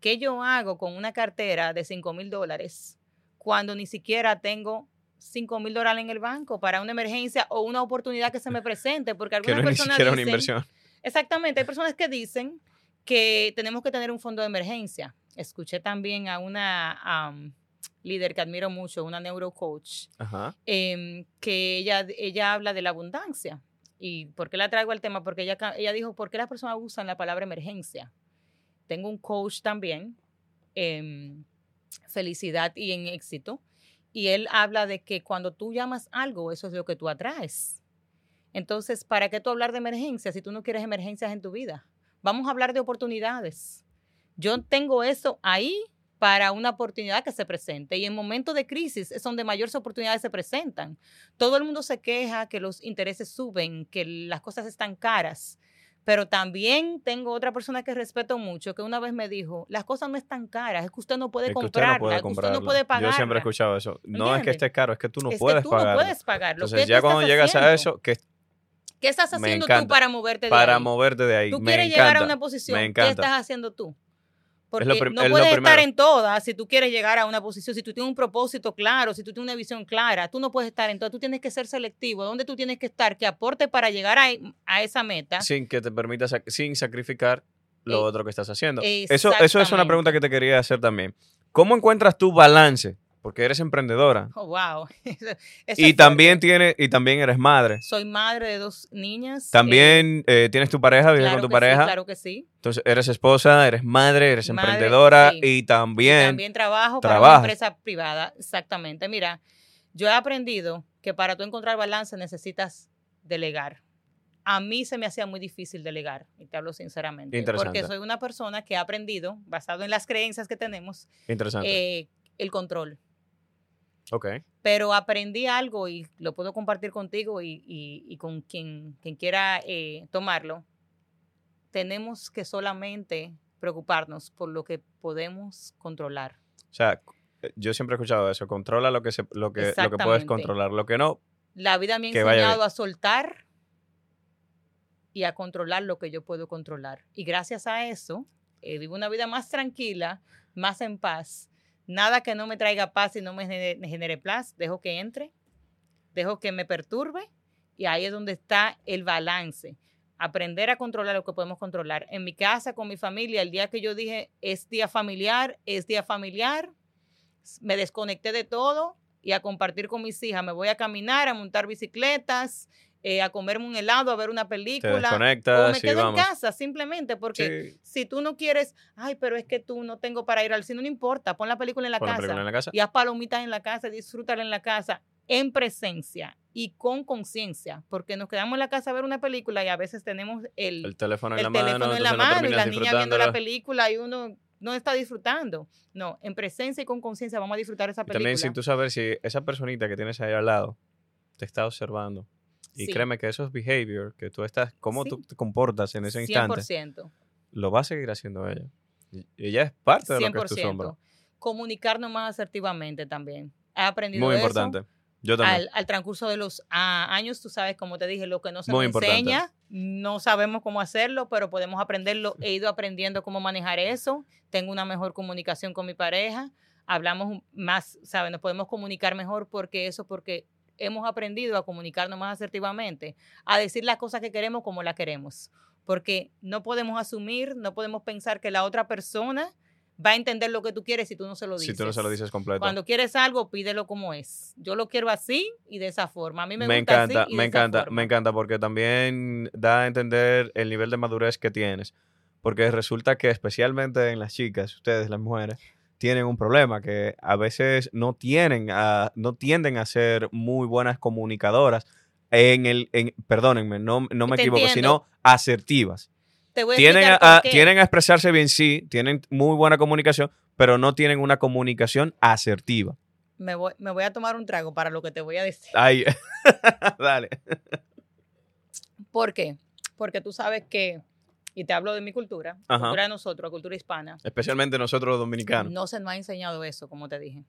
Speaker 1: ¿Qué yo hago con una cartera de 5 mil dólares cuando ni siquiera tengo 5 mil dólares en el banco para una emergencia o una oportunidad que se me presente? Porque
Speaker 2: Que
Speaker 1: algunas
Speaker 2: no es ni
Speaker 1: personas
Speaker 2: siquiera una
Speaker 1: dicen,
Speaker 2: inversión.
Speaker 1: Exactamente, hay personas que dicen que tenemos que tener un fondo de emergencia. Escuché también a una líder que admiro mucho, una neurocoach, em, que ella, ella habla de la abundancia. ¿Y por qué la traigo al tema? Porque ella, ella dijo, ¿por qué las personas usan la palabra emergencia? Tengo un coach también, em, felicidad y en éxito, y él habla de que cuando tú llamas algo, eso es lo que tú atraes. Entonces, ¿para qué tú hablar de emergencias si tú no quieres emergencias en tu vida? Vamos a hablar de oportunidades. Yo tengo eso ahí para una oportunidad que se presente. Y en momentos de crisis es donde mayores oportunidades se presentan. Todo el mundo se queja que los intereses suben, que las cosas están caras. Pero también tengo otra persona que respeto mucho que una vez me dijo, las cosas no están caras, es que usted no puede
Speaker 2: Es que usted
Speaker 1: comprarlas,
Speaker 2: no puede
Speaker 1: que usted
Speaker 2: comprarlo.
Speaker 1: no puede pagarlas.
Speaker 2: Yo siempre he escuchado eso. No es que esté caro, es que tú no
Speaker 1: es
Speaker 2: puedes
Speaker 1: que tú no puedes pagarlo.
Speaker 2: Entonces,
Speaker 1: ¿Qué
Speaker 2: ya cuando llegas a eso, que
Speaker 1: ¿Qué estás haciendo tú para moverte de
Speaker 2: para
Speaker 1: ahí?
Speaker 2: moverte de ahí.
Speaker 1: Tú
Speaker 2: me
Speaker 1: quieres
Speaker 2: encanta,
Speaker 1: llegar a una posición,
Speaker 2: me
Speaker 1: ¿qué estás haciendo tú? Porque
Speaker 2: lo
Speaker 1: no puedes estar en todas si tú quieres llegar a una posición, si tú tienes un propósito claro, si tú tienes una visión clara, tú no puedes estar en todas, tú tienes que ser selectivo, ¿dónde tú tienes que estar? Que aporte para llegar a, a esa meta.
Speaker 2: Sin que te permita, sac- sin sacrificar lo
Speaker 1: Eh,
Speaker 2: otro que estás haciendo. Eso, eso es una pregunta que te quería hacer también. ¿Cómo encuentras tu balance? Porque eres emprendedora.
Speaker 1: Oh, wow. Eso- eso
Speaker 2: Y también, tiene, y también eres madre.
Speaker 1: Soy madre de dos niñas. eh,
Speaker 2: También eh, tienes tu pareja, vives
Speaker 1: claro
Speaker 2: con tu
Speaker 1: sí,
Speaker 2: pareja.
Speaker 1: claro que sí.
Speaker 2: Entonces, eres esposa, eres madre, eres
Speaker 1: Madre,
Speaker 2: emprendedora
Speaker 1: sí.
Speaker 2: y también,
Speaker 1: También trabajo para
Speaker 2: trabajas.
Speaker 1: una empresa privada. Exactamente. Mira, yo he aprendido que para tú encontrar balance necesitas delegar. A mí se me hacía muy difícil delegar, y te hablo sinceramente.
Speaker 2: Interesante.
Speaker 1: Porque soy una persona que ha aprendido, basado en las creencias que tenemos,
Speaker 2: interesante.
Speaker 1: eh, el control.
Speaker 2: Ok.
Speaker 1: Pero aprendí algo y lo puedo compartir contigo y, y- y con quien, quien quiera eh, tomarlo. Tenemos que solamente preocuparnos por lo que podemos controlar.
Speaker 2: O sea, eh, yo siempre he escuchado eso. Controla lo que, se, lo que, lo que puedes controlar. Lo que no,
Speaker 1: La vida me ha enseñado a soltar y a controlar lo que yo puedo controlar. Y gracias a eso, eh, vivo una vida más tranquila, más en paz. Nada que no me traiga paz y no me genere, paz. Dejo que entre, dejo que me perturbe y ahí es donde está el balance. Aprender a controlar lo que podemos controlar. En mi casa, con mi familia, el día que yo dije es día familiar, es día familiar, me desconecté de todo y a compartir con mis hijas. Me voy a caminar, a montar bicicletas, eh, a comerme un helado, a ver una película. O me
Speaker 2: y
Speaker 1: quedo en
Speaker 2: vamos.
Speaker 1: casa simplemente porque
Speaker 2: Sí,
Speaker 1: si tú no quieres, ay, pero es que tú no tengo para ir al cine, no importa, pon la película en la
Speaker 2: pon la
Speaker 1: casa
Speaker 2: película en la casa.
Speaker 1: y haz palomitas en la casa, disfrútala en la casa, en presencia y con conciencia, porque nos quedamos en la casa a ver una película y a veces tenemos el,
Speaker 2: El teléfono en
Speaker 1: el
Speaker 2: la mano,
Speaker 1: teléfono en la
Speaker 2: entonces no
Speaker 1: mano y la niña viendo la película y uno no está disfrutando. No, en presencia y con conciencia vamos a disfrutar esa
Speaker 2: Y
Speaker 1: película.
Speaker 2: también sin tú saber si esa personita que tienes ahí al lado te está observando. Y
Speaker 1: Sí.
Speaker 2: créeme que esos behavior que tú estás, cómo
Speaker 1: Sí.
Speaker 2: tú te comportas en ese instante,
Speaker 1: 100%.
Speaker 2: lo va a seguir haciendo ella. Ella es parte de lo que es tu sombra.
Speaker 1: 100%. Comunicarnos más asertivamente también. He aprendido
Speaker 2: Muy
Speaker 1: eso
Speaker 2: importante. Yo también.
Speaker 1: al, al transcurso de los ah, años, tú sabes, como te dije, lo que no se nos enseña, no sabemos cómo hacerlo, pero podemos aprenderlo. He ido aprendiendo cómo manejar eso. Tengo una mejor comunicación con mi pareja. Hablamos más, ¿sabes? Nos podemos comunicar mejor porque eso, porque hemos aprendido a comunicarnos más asertivamente, a decir las cosas que queremos como las queremos. Porque no podemos asumir, no podemos pensar que la otra persona va a entender lo que tú quieres si tú no se lo dices.
Speaker 2: si tú no se lo dices completo.
Speaker 1: Cuando quieres algo, pídelo como es. Yo lo quiero así y de esa forma. A mí me,
Speaker 2: me
Speaker 1: gusta
Speaker 2: encanta,
Speaker 1: así y
Speaker 2: me
Speaker 1: de esa
Speaker 2: encanta,
Speaker 1: forma.
Speaker 2: me encanta porque también da a entender el nivel de madurez que tienes. Porque resulta que especialmente en las chicas, ustedes las mujeres, tienen un problema que a veces no tienen, a- no tienden a ser muy buenas comunicadoras en el, en, perdónenme, no, no me
Speaker 1: Te
Speaker 2: equivoco,
Speaker 1: entiendo.
Speaker 2: sino asertivas.
Speaker 1: Te voy a
Speaker 2: Tienen a,
Speaker 1: explicar
Speaker 2: a-
Speaker 1: por qué.
Speaker 2: tienen a expresarse bien, sí, tienen muy buena comunicación, pero no tienen una comunicación asertiva.
Speaker 1: Me voy, me voy a tomar un trago para lo que te voy a decir.
Speaker 2: Ay, dale.
Speaker 1: ¿Por qué? Porque tú sabes que, y te hablo de mi cultura, la
Speaker 2: Ajá.
Speaker 1: cultura de nosotros, la cultura hispana,
Speaker 2: Especialmente nosotros los dominicanos.
Speaker 1: no se nos ha enseñado eso, como te dije.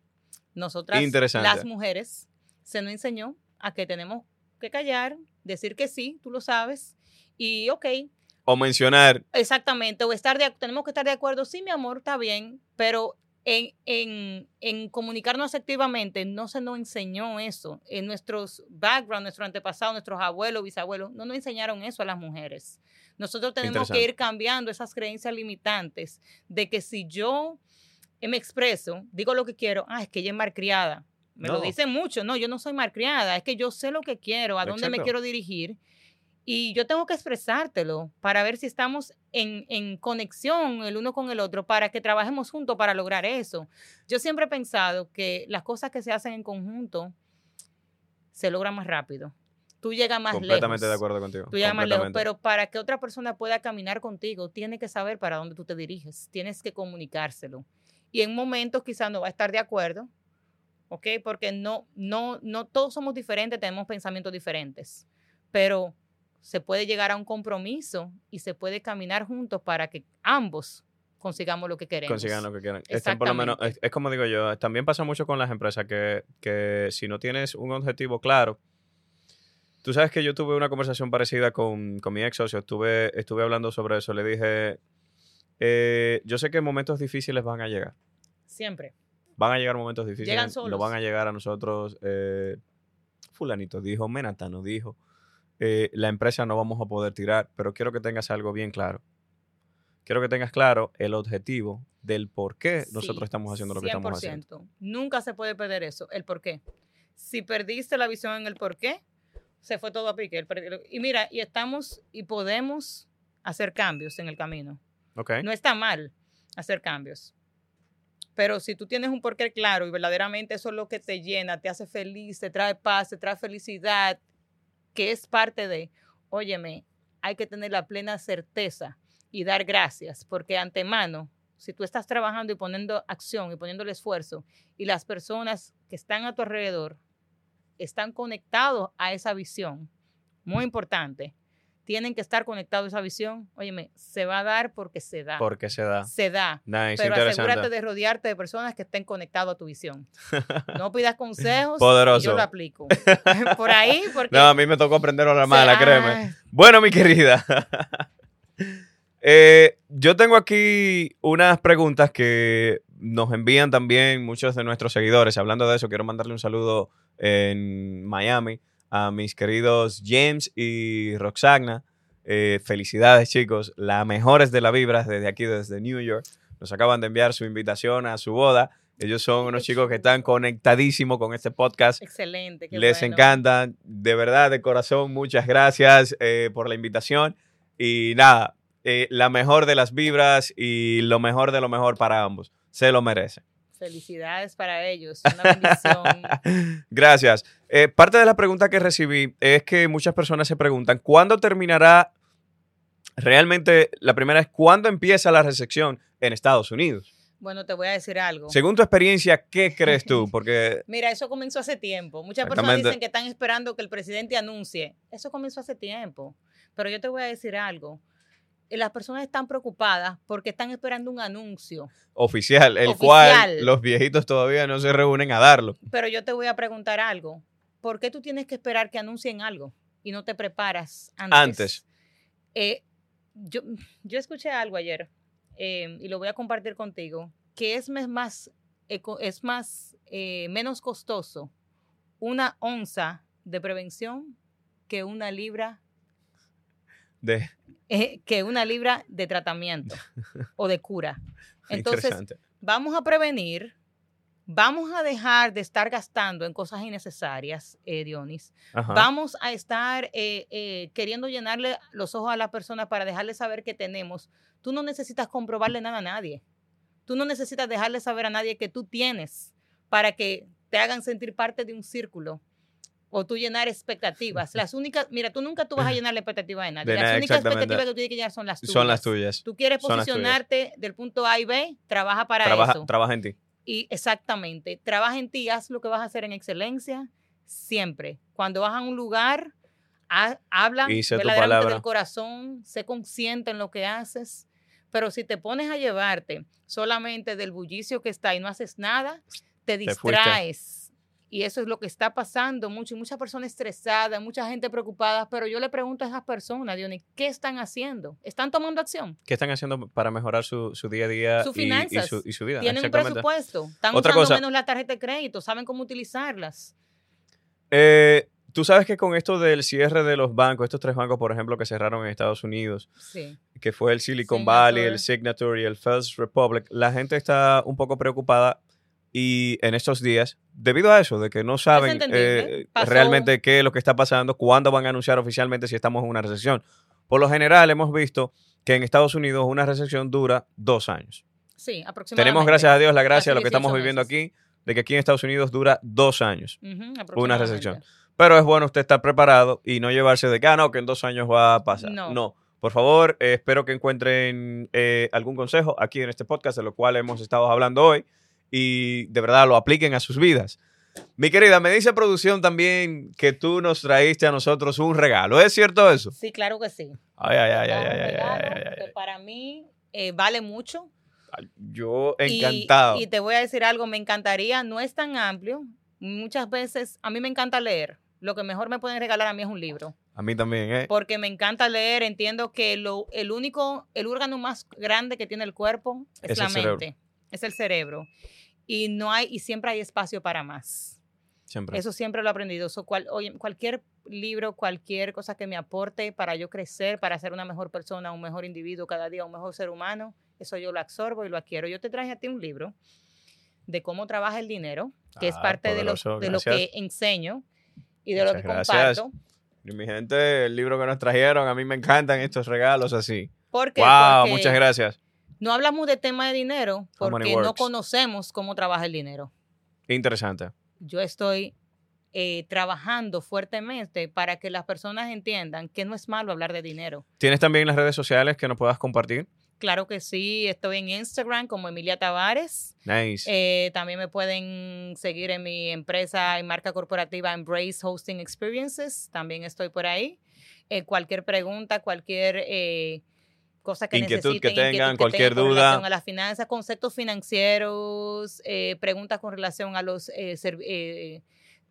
Speaker 1: Nosotras, las mujeres, se nos enseñó a que tenemos que callar, decir que sí, tú lo sabes, y ok,
Speaker 2: O mencionar
Speaker 1: Exactamente, o estar de, tenemos que estar de acuerdo, sí, mi amor, está bien, pero en, en, en comunicarnos afectivamente no se nos enseñó eso. En nuestros background, nuestros antepasados, nuestros abuelos, bisabuelos, no nos enseñaron eso a las mujeres. Nosotros tenemos que ir cambiando esas creencias limitantes de que si yo eh, me expreso, digo lo que quiero, ah, es que ella es malcriada. Me lo dicen mucho, no, yo no soy malcriada, es que yo sé lo que quiero, a dónde me quiero dirigir y yo tengo que expresártelo para ver si estamos en, en conexión el uno con el otro, para que trabajemos juntos para lograr eso. Yo siempre he pensado que las cosas que se hacen en conjunto se logran más rápido. Tú llegas más
Speaker 2: completamente
Speaker 1: lejos.
Speaker 2: de acuerdo contigo.
Speaker 1: Tú llegas más lejos,
Speaker 2: completamente.
Speaker 1: pero para que otra persona pueda caminar contigo, tiene que saber para dónde tú te diriges, tienes que comunicárselo. Y en momentos quizás no va a estar de acuerdo, ¿ok? Porque no, no, no todos somos diferentes, tenemos pensamientos diferentes, pero se puede llegar a un compromiso y se puede caminar juntos para que ambos consigamos lo que queremos.
Speaker 2: consigan lo que quieran. Estén por lo menos, es, es como digo yo, también pasa mucho con las empresas que, que si no tienes un objetivo claro, tú sabes que yo tuve una conversación parecida con, con mi ex socio, estuve, estuve hablando sobre eso, le dije, eh, yo sé que momentos difíciles van a llegar.
Speaker 1: Siempre.
Speaker 2: Van a llegar momentos difíciles.
Speaker 1: Llegan
Speaker 2: Lo
Speaker 1: solos.
Speaker 2: van a llegar a nosotros. eh, fulanito dijo, Menatano dijo. Eh, la empresa no vamos a poder tirar, pero quiero que tengas algo bien claro. Quiero que tengas claro el objetivo del por qué nosotros estamos haciendo lo que estamos haciendo.
Speaker 1: 100%. Nunca se puede perder eso, el por qué. Si perdiste la visión en el por qué, se fue todo a pique. Y mira, y estamos y podemos hacer cambios en el camino.
Speaker 2: ¿Ok?
Speaker 1: No está mal hacer cambios. Pero si tú tienes un porqué claro y verdaderamente eso es lo que te llena, te hace feliz, te trae paz, te trae felicidad, que es parte de, óyeme, hay que tener la plena certeza y dar gracias, porque antemano, si tú estás trabajando y poniendo acción y poniendo el esfuerzo y las personas que están a tu alrededor están conectados a esa visión, muy importante, tienen que estar conectados a esa visión, óyeme, se va a dar porque se da.
Speaker 2: Porque se da.
Speaker 1: Se da.
Speaker 2: Nice,
Speaker 1: Pero asegúrate de rodearte de personas que estén conectadas a tu visión. No pidas consejos. y
Speaker 2: Poderoso.
Speaker 1: yo lo aplico. Por ahí, porque.
Speaker 2: No, a mí me tocó aprender a la mala, créeme. Bueno, mi querida. eh, yo tengo aquí unas preguntas que nos envían también muchos de nuestros seguidores. Hablando de eso, quiero mandarle un saludo en Miami a mis queridos James y Roxana. Eh, felicidades, chicos. Las mejores de la vibras desde aquí, desde New York. Nos acaban de enviar su invitación a su boda. Ellos son unos chicos que están conectadísimos con este podcast.
Speaker 1: Excelente. qué
Speaker 2: Les
Speaker 1: bueno.
Speaker 2: encanta, de verdad, de corazón, muchas gracias eh, por la invitación. Y nada, eh, la mejor de las vibras y lo mejor de lo mejor para ambos. Se lo merecen.
Speaker 1: Felicidades para ellos. Una bendición.
Speaker 2: gracias. Eh, parte de la pregunta que recibí es que muchas personas se preguntan, ¿cuándo terminará? Realmente, la primera es, ¿cuándo empieza la recepción en Estados Unidos?
Speaker 1: Bueno, te voy a decir algo.
Speaker 2: Según tu experiencia, ¿qué crees tú? Porque
Speaker 1: Mira, eso comenzó hace tiempo. Muchas personas dicen que están esperando que el presidente anuncie. Eso comenzó hace tiempo. Pero yo te voy a decir algo. Eh, Las personas están preocupadas porque están esperando un anuncio.
Speaker 2: oficial, el
Speaker 1: Oficial.
Speaker 2: cual los viejitos todavía no se reúnen a darlo.
Speaker 1: Pero yo te voy a preguntar algo. ¿Por qué tú tienes que esperar que anuncien algo y no te preparas antes?
Speaker 2: Antes.
Speaker 1: Eh, yo, yo escuché algo ayer eh, y lo voy a compartir contigo, que es más, es más eh, menos costoso una onza de prevención que una libra
Speaker 2: De,
Speaker 1: eh, que una libra de tratamiento o de cura. Entonces, vamos a prevenir, vamos a dejar de estar gastando en cosas innecesarias, eh, Dionis.
Speaker 2: Ajá.
Speaker 1: Vamos a estar eh, eh, queriendo llenarle los ojos a la persona para dejarle saber que tenemos. Tú no necesitas comprobarle nada a nadie. Tú no necesitas dejarle saber a nadie que tú tienes para que te hagan sentir parte de un círculo o tú llenar expectativas. Las únicas, mira, tú nunca tú vas a llenar la expectativa de nadie.
Speaker 2: De
Speaker 1: las
Speaker 2: nada,
Speaker 1: únicas expectativas que tú tienes que llenar son las tuyas.
Speaker 2: Son las tuyas.
Speaker 1: Tú quieres posicionarte del punto A y B, trabaja para
Speaker 2: Trabaja,
Speaker 1: eso.
Speaker 2: trabaja en ti.
Speaker 1: Y exactamente, trabaja en ti, haz lo que vas a hacer en excelencia siempre. Cuando vas a un lugar, ha- habla verdaderamente del corazón, sé consciente en lo que haces. Pero si te pones a llevarte solamente del bullicio que está y no haces nada, te distraes. Y eso es lo que está pasando mucho. Y muchas personas estresadas, mucha gente preocupada. Pero yo le pregunto a esas personas, Diony, ¿qué están haciendo? ¿Están tomando acción?
Speaker 2: ¿Qué están haciendo para mejorar su, su día a día y- y,
Speaker 1: finanzas.
Speaker 2: su, y su vida?
Speaker 1: Tienen un presupuesto, están
Speaker 2: Otra
Speaker 1: usando
Speaker 2: cosa.
Speaker 1: menos la tarjeta de crédito, saben cómo utilizarlas.
Speaker 2: Eh, Tú sabes que con esto del cierre de los bancos, estos tres bancos, por ejemplo, que cerraron en Estados Unidos,
Speaker 1: Sí.
Speaker 2: que fue el Silicon
Speaker 1: Signature.
Speaker 2: Valley, el Signature y el First Republic, la gente está un poco preocupada y en estos días, debido a eso, de que no saben eh, realmente qué es lo que está pasando, cuándo van a anunciar oficialmente si estamos en una recesión. Por lo general hemos visto que en Estados Unidos una recesión dura dos años.
Speaker 1: Sí, aproximadamente.
Speaker 2: Tenemos, gracias a Dios, la gracia de lo que estamos
Speaker 1: 18
Speaker 2: viviendo
Speaker 1: meses.
Speaker 2: aquí, de que aquí en Estados Unidos dura dos años. Una recesión. Pero es bueno usted estar preparado y no llevarse de que, ah, no, que en dos años va a pasar.
Speaker 1: No.
Speaker 2: No. Por favor, eh, espero que encuentren eh, algún consejo aquí en este podcast, de lo cual hemos estado hablando hoy, y de verdad lo apliquen a sus vidas. Mi querida, me dice producción también que tú nos traíste a nosotros un regalo. ¿Es cierto eso?
Speaker 1: Sí, claro que sí.
Speaker 2: Ay, ay, ay, ay, ay,
Speaker 1: para mí eh, vale mucho.
Speaker 2: Yo encantado.
Speaker 1: Y, te voy a decir algo, me encantaría, no es tan amplio. Muchas veces, a mí me encanta leer. Lo que mejor me pueden regalar a mí es un libro.
Speaker 2: A mí también, ¿eh?
Speaker 1: Porque me encanta leer, entiendo que lo, el único, el órgano más grande que tiene el cuerpo es,
Speaker 2: Es
Speaker 1: la
Speaker 2: cerebro.
Speaker 1: mente, es el cerebro. Y no hay, y siempre hay espacio para más.
Speaker 2: Siempre.
Speaker 1: Eso siempre lo he aprendido. So, cual- oye, cualquier libro, cualquier cosa que me aporte para yo crecer, para ser una mejor persona, un mejor individuo cada día, un mejor ser humano, eso yo lo absorbo y lo adquiero. Yo te traje a ti un libro de cómo trabaja el dinero, que es
Speaker 2: Ah,
Speaker 1: parte de, lo, de lo que enseño y de lo que
Speaker 2: gracias.
Speaker 1: comparto.
Speaker 2: Y mi gente, el libro que nos trajeron, a mí me encantan estos regalos así.
Speaker 1: ¿Por qué?
Speaker 2: Wow,
Speaker 1: Porque
Speaker 2: muchas gracias.
Speaker 1: No hablamos de tema de dinero porque no conocemos cómo trabaja el dinero.
Speaker 2: Interesante.
Speaker 1: Yo estoy eh, trabajando fuertemente para que las personas entiendan que no es malo hablar de dinero.
Speaker 2: ¿Tienes también las redes sociales que nos puedas compartir?
Speaker 1: Claro que sí, estoy en Instagram como Emilia Tavares.
Speaker 2: Nice.
Speaker 1: Eh, también me pueden seguir en mi empresa y marca corporativa Embrace Hosting Experiences. También estoy por ahí. Eh, cualquier pregunta, cualquier eh, cosa que
Speaker 2: Inquietud que
Speaker 1: necesiten,
Speaker 2: tengan,
Speaker 1: que
Speaker 2: cualquier
Speaker 1: con
Speaker 2: duda.
Speaker 1: relación a las finanzas, conceptos financieros, eh, preguntas con relación a los eh,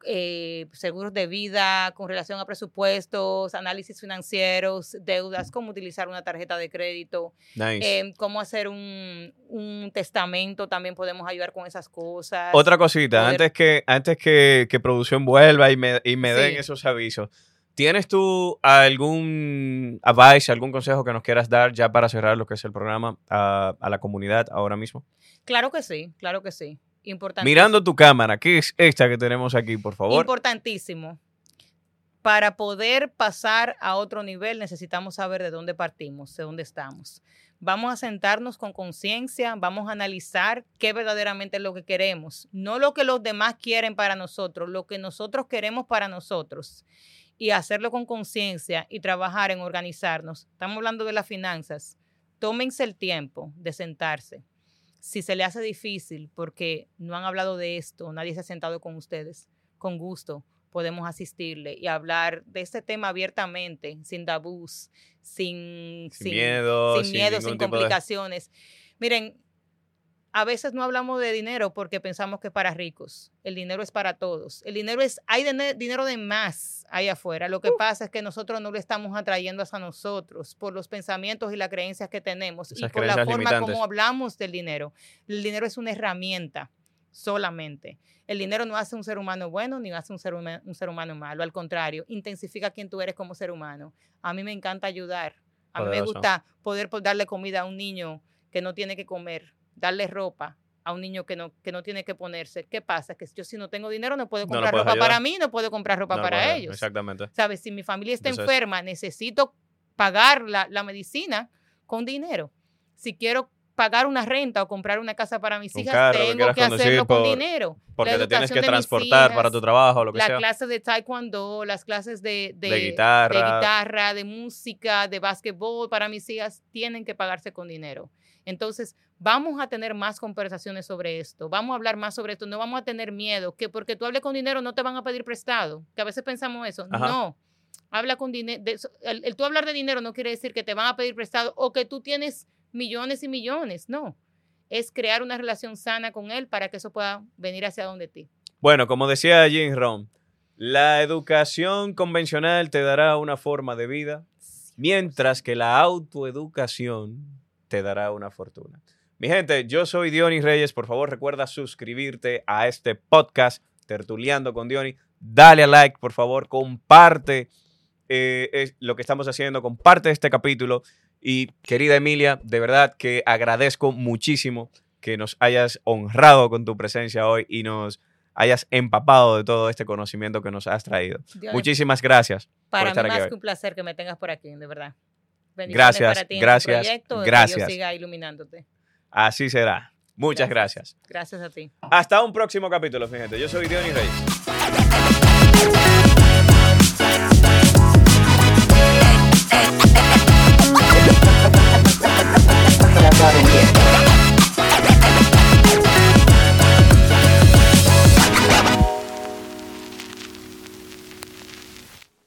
Speaker 1: eh, seguros de vida, con relación a presupuestos, análisis financieros, deudas, cómo utilizar una tarjeta de crédito,
Speaker 2: nice.
Speaker 1: eh, cómo hacer un, un testamento, también podemos ayudar con esas cosas.
Speaker 2: Otra cosita,
Speaker 1: poder-
Speaker 2: antes que, antes que, que producción vuelva y me, y me den esos avisos, ¿tienes tú algún advice, algún consejo que nos quieras dar ya para cerrar lo que es el programa a, a la comunidad ahora mismo?
Speaker 1: Claro que sí, claro que sí. Importantísimo.
Speaker 2: Mirando tu cámara, ¿qué es esta que tenemos aquí, por favor?
Speaker 1: Importantísimo. Para poder pasar a otro nivel necesitamos saber de dónde partimos, de dónde estamos. Vamos a sentarnos con conciencia, vamos a analizar qué verdaderamente es lo que queremos, no lo que los demás quieren para nosotros, lo que nosotros queremos para nosotros y hacerlo con conciencia y trabajar en organizarnos. Estamos hablando de las finanzas. Tómense el tiempo de sentarse. Si se le hace difícil porque no han hablado de esto, nadie se ha sentado con ustedes, con gusto podemos asistirle y hablar de este tema abiertamente, sin tabús, sin,
Speaker 2: Sin miedo,
Speaker 1: sin, miedo, sin
Speaker 2: de-
Speaker 1: complicaciones. Miren, a veces no hablamos de dinero porque pensamos que es para ricos. El dinero es para todos. El dinero es, hay dine- dinero de más ahí afuera. Lo que pasa es que nosotros no lo estamos atrayendo hacia nosotros por los pensamientos y las creencias que tenemos y por la forma
Speaker 2: limitantes.
Speaker 1: como hablamos del dinero. El dinero es una herramienta solamente. El dinero no hace un ser humano bueno ni hace un ser, huma- un ser humano malo. Al contrario, intensifica quién tú eres como ser humano. A mí me encanta ayudar. A mí me gusta poder po- darle comida a un niño que no tiene que comer, darle ropa a un niño que no, que no tiene que ponerse. ¿Qué pasa? Que yo si no tengo dinero no puedo comprar ropa para mí, no puedo comprar ropa
Speaker 2: No
Speaker 1: para ellos.
Speaker 2: Exactamente.
Speaker 1: ¿Sabes? Si mi familia está
Speaker 2: Entonces-
Speaker 1: enferma, necesito pagar la, la medicina con dinero. Si quiero pagar una renta o comprar una casa para mis hijas,
Speaker 2: carro
Speaker 1: tengo que hacerlo con dinero.
Speaker 2: Porque te tienes que transportar para tu trabajo lo que
Speaker 1: la
Speaker 2: sea.
Speaker 1: clase de taekwondo, las clases de, de,
Speaker 2: De guitarra.
Speaker 1: de guitarra, de música, de básquetbol para mis hijas tienen que pagarse con dinero. Entonces, vamos a tener más conversaciones sobre esto, vamos a hablar más sobre esto, no vamos a tener miedo, que porque tú hables con dinero no te van a pedir prestado, que a veces pensamos eso.
Speaker 2: Ajá.
Speaker 1: No, habla con dinero. El, el tú hablar de dinero no quiere decir que te van a pedir prestado o que tú tienes millones y millones, no. Es crear una relación sana con él para que eso pueda venir hacia donde ti.
Speaker 2: Bueno, como decía Jim Rohn, la educación convencional te dará una forma de vida, mientras que la autoeducación te dará una fortuna. Mi gente, yo soy Diony Reyes. Por favor, recuerda suscribirte a este podcast, Tertuleando con Diony. Dale a like, por favor, comparte eh, es lo que estamos haciendo, comparte este capítulo. Y querida Emilia, de verdad que agradezco muchísimo que nos hayas honrado con tu presencia hoy y nos hayas empapado de todo este conocimiento que nos has traído.
Speaker 1: Dios,
Speaker 2: Muchísimas gracias.
Speaker 1: para
Speaker 2: estar
Speaker 1: mí más que un placer que me tengas por aquí, de verdad.
Speaker 2: Gracias,
Speaker 1: para ti
Speaker 2: gracias,
Speaker 1: gracias. Que Dios siga iluminándote.
Speaker 2: Así será. Muchas gracias.
Speaker 1: gracias. A ti.
Speaker 2: Hasta un próximo capítulo, mi. Yo soy Dionis Reyes.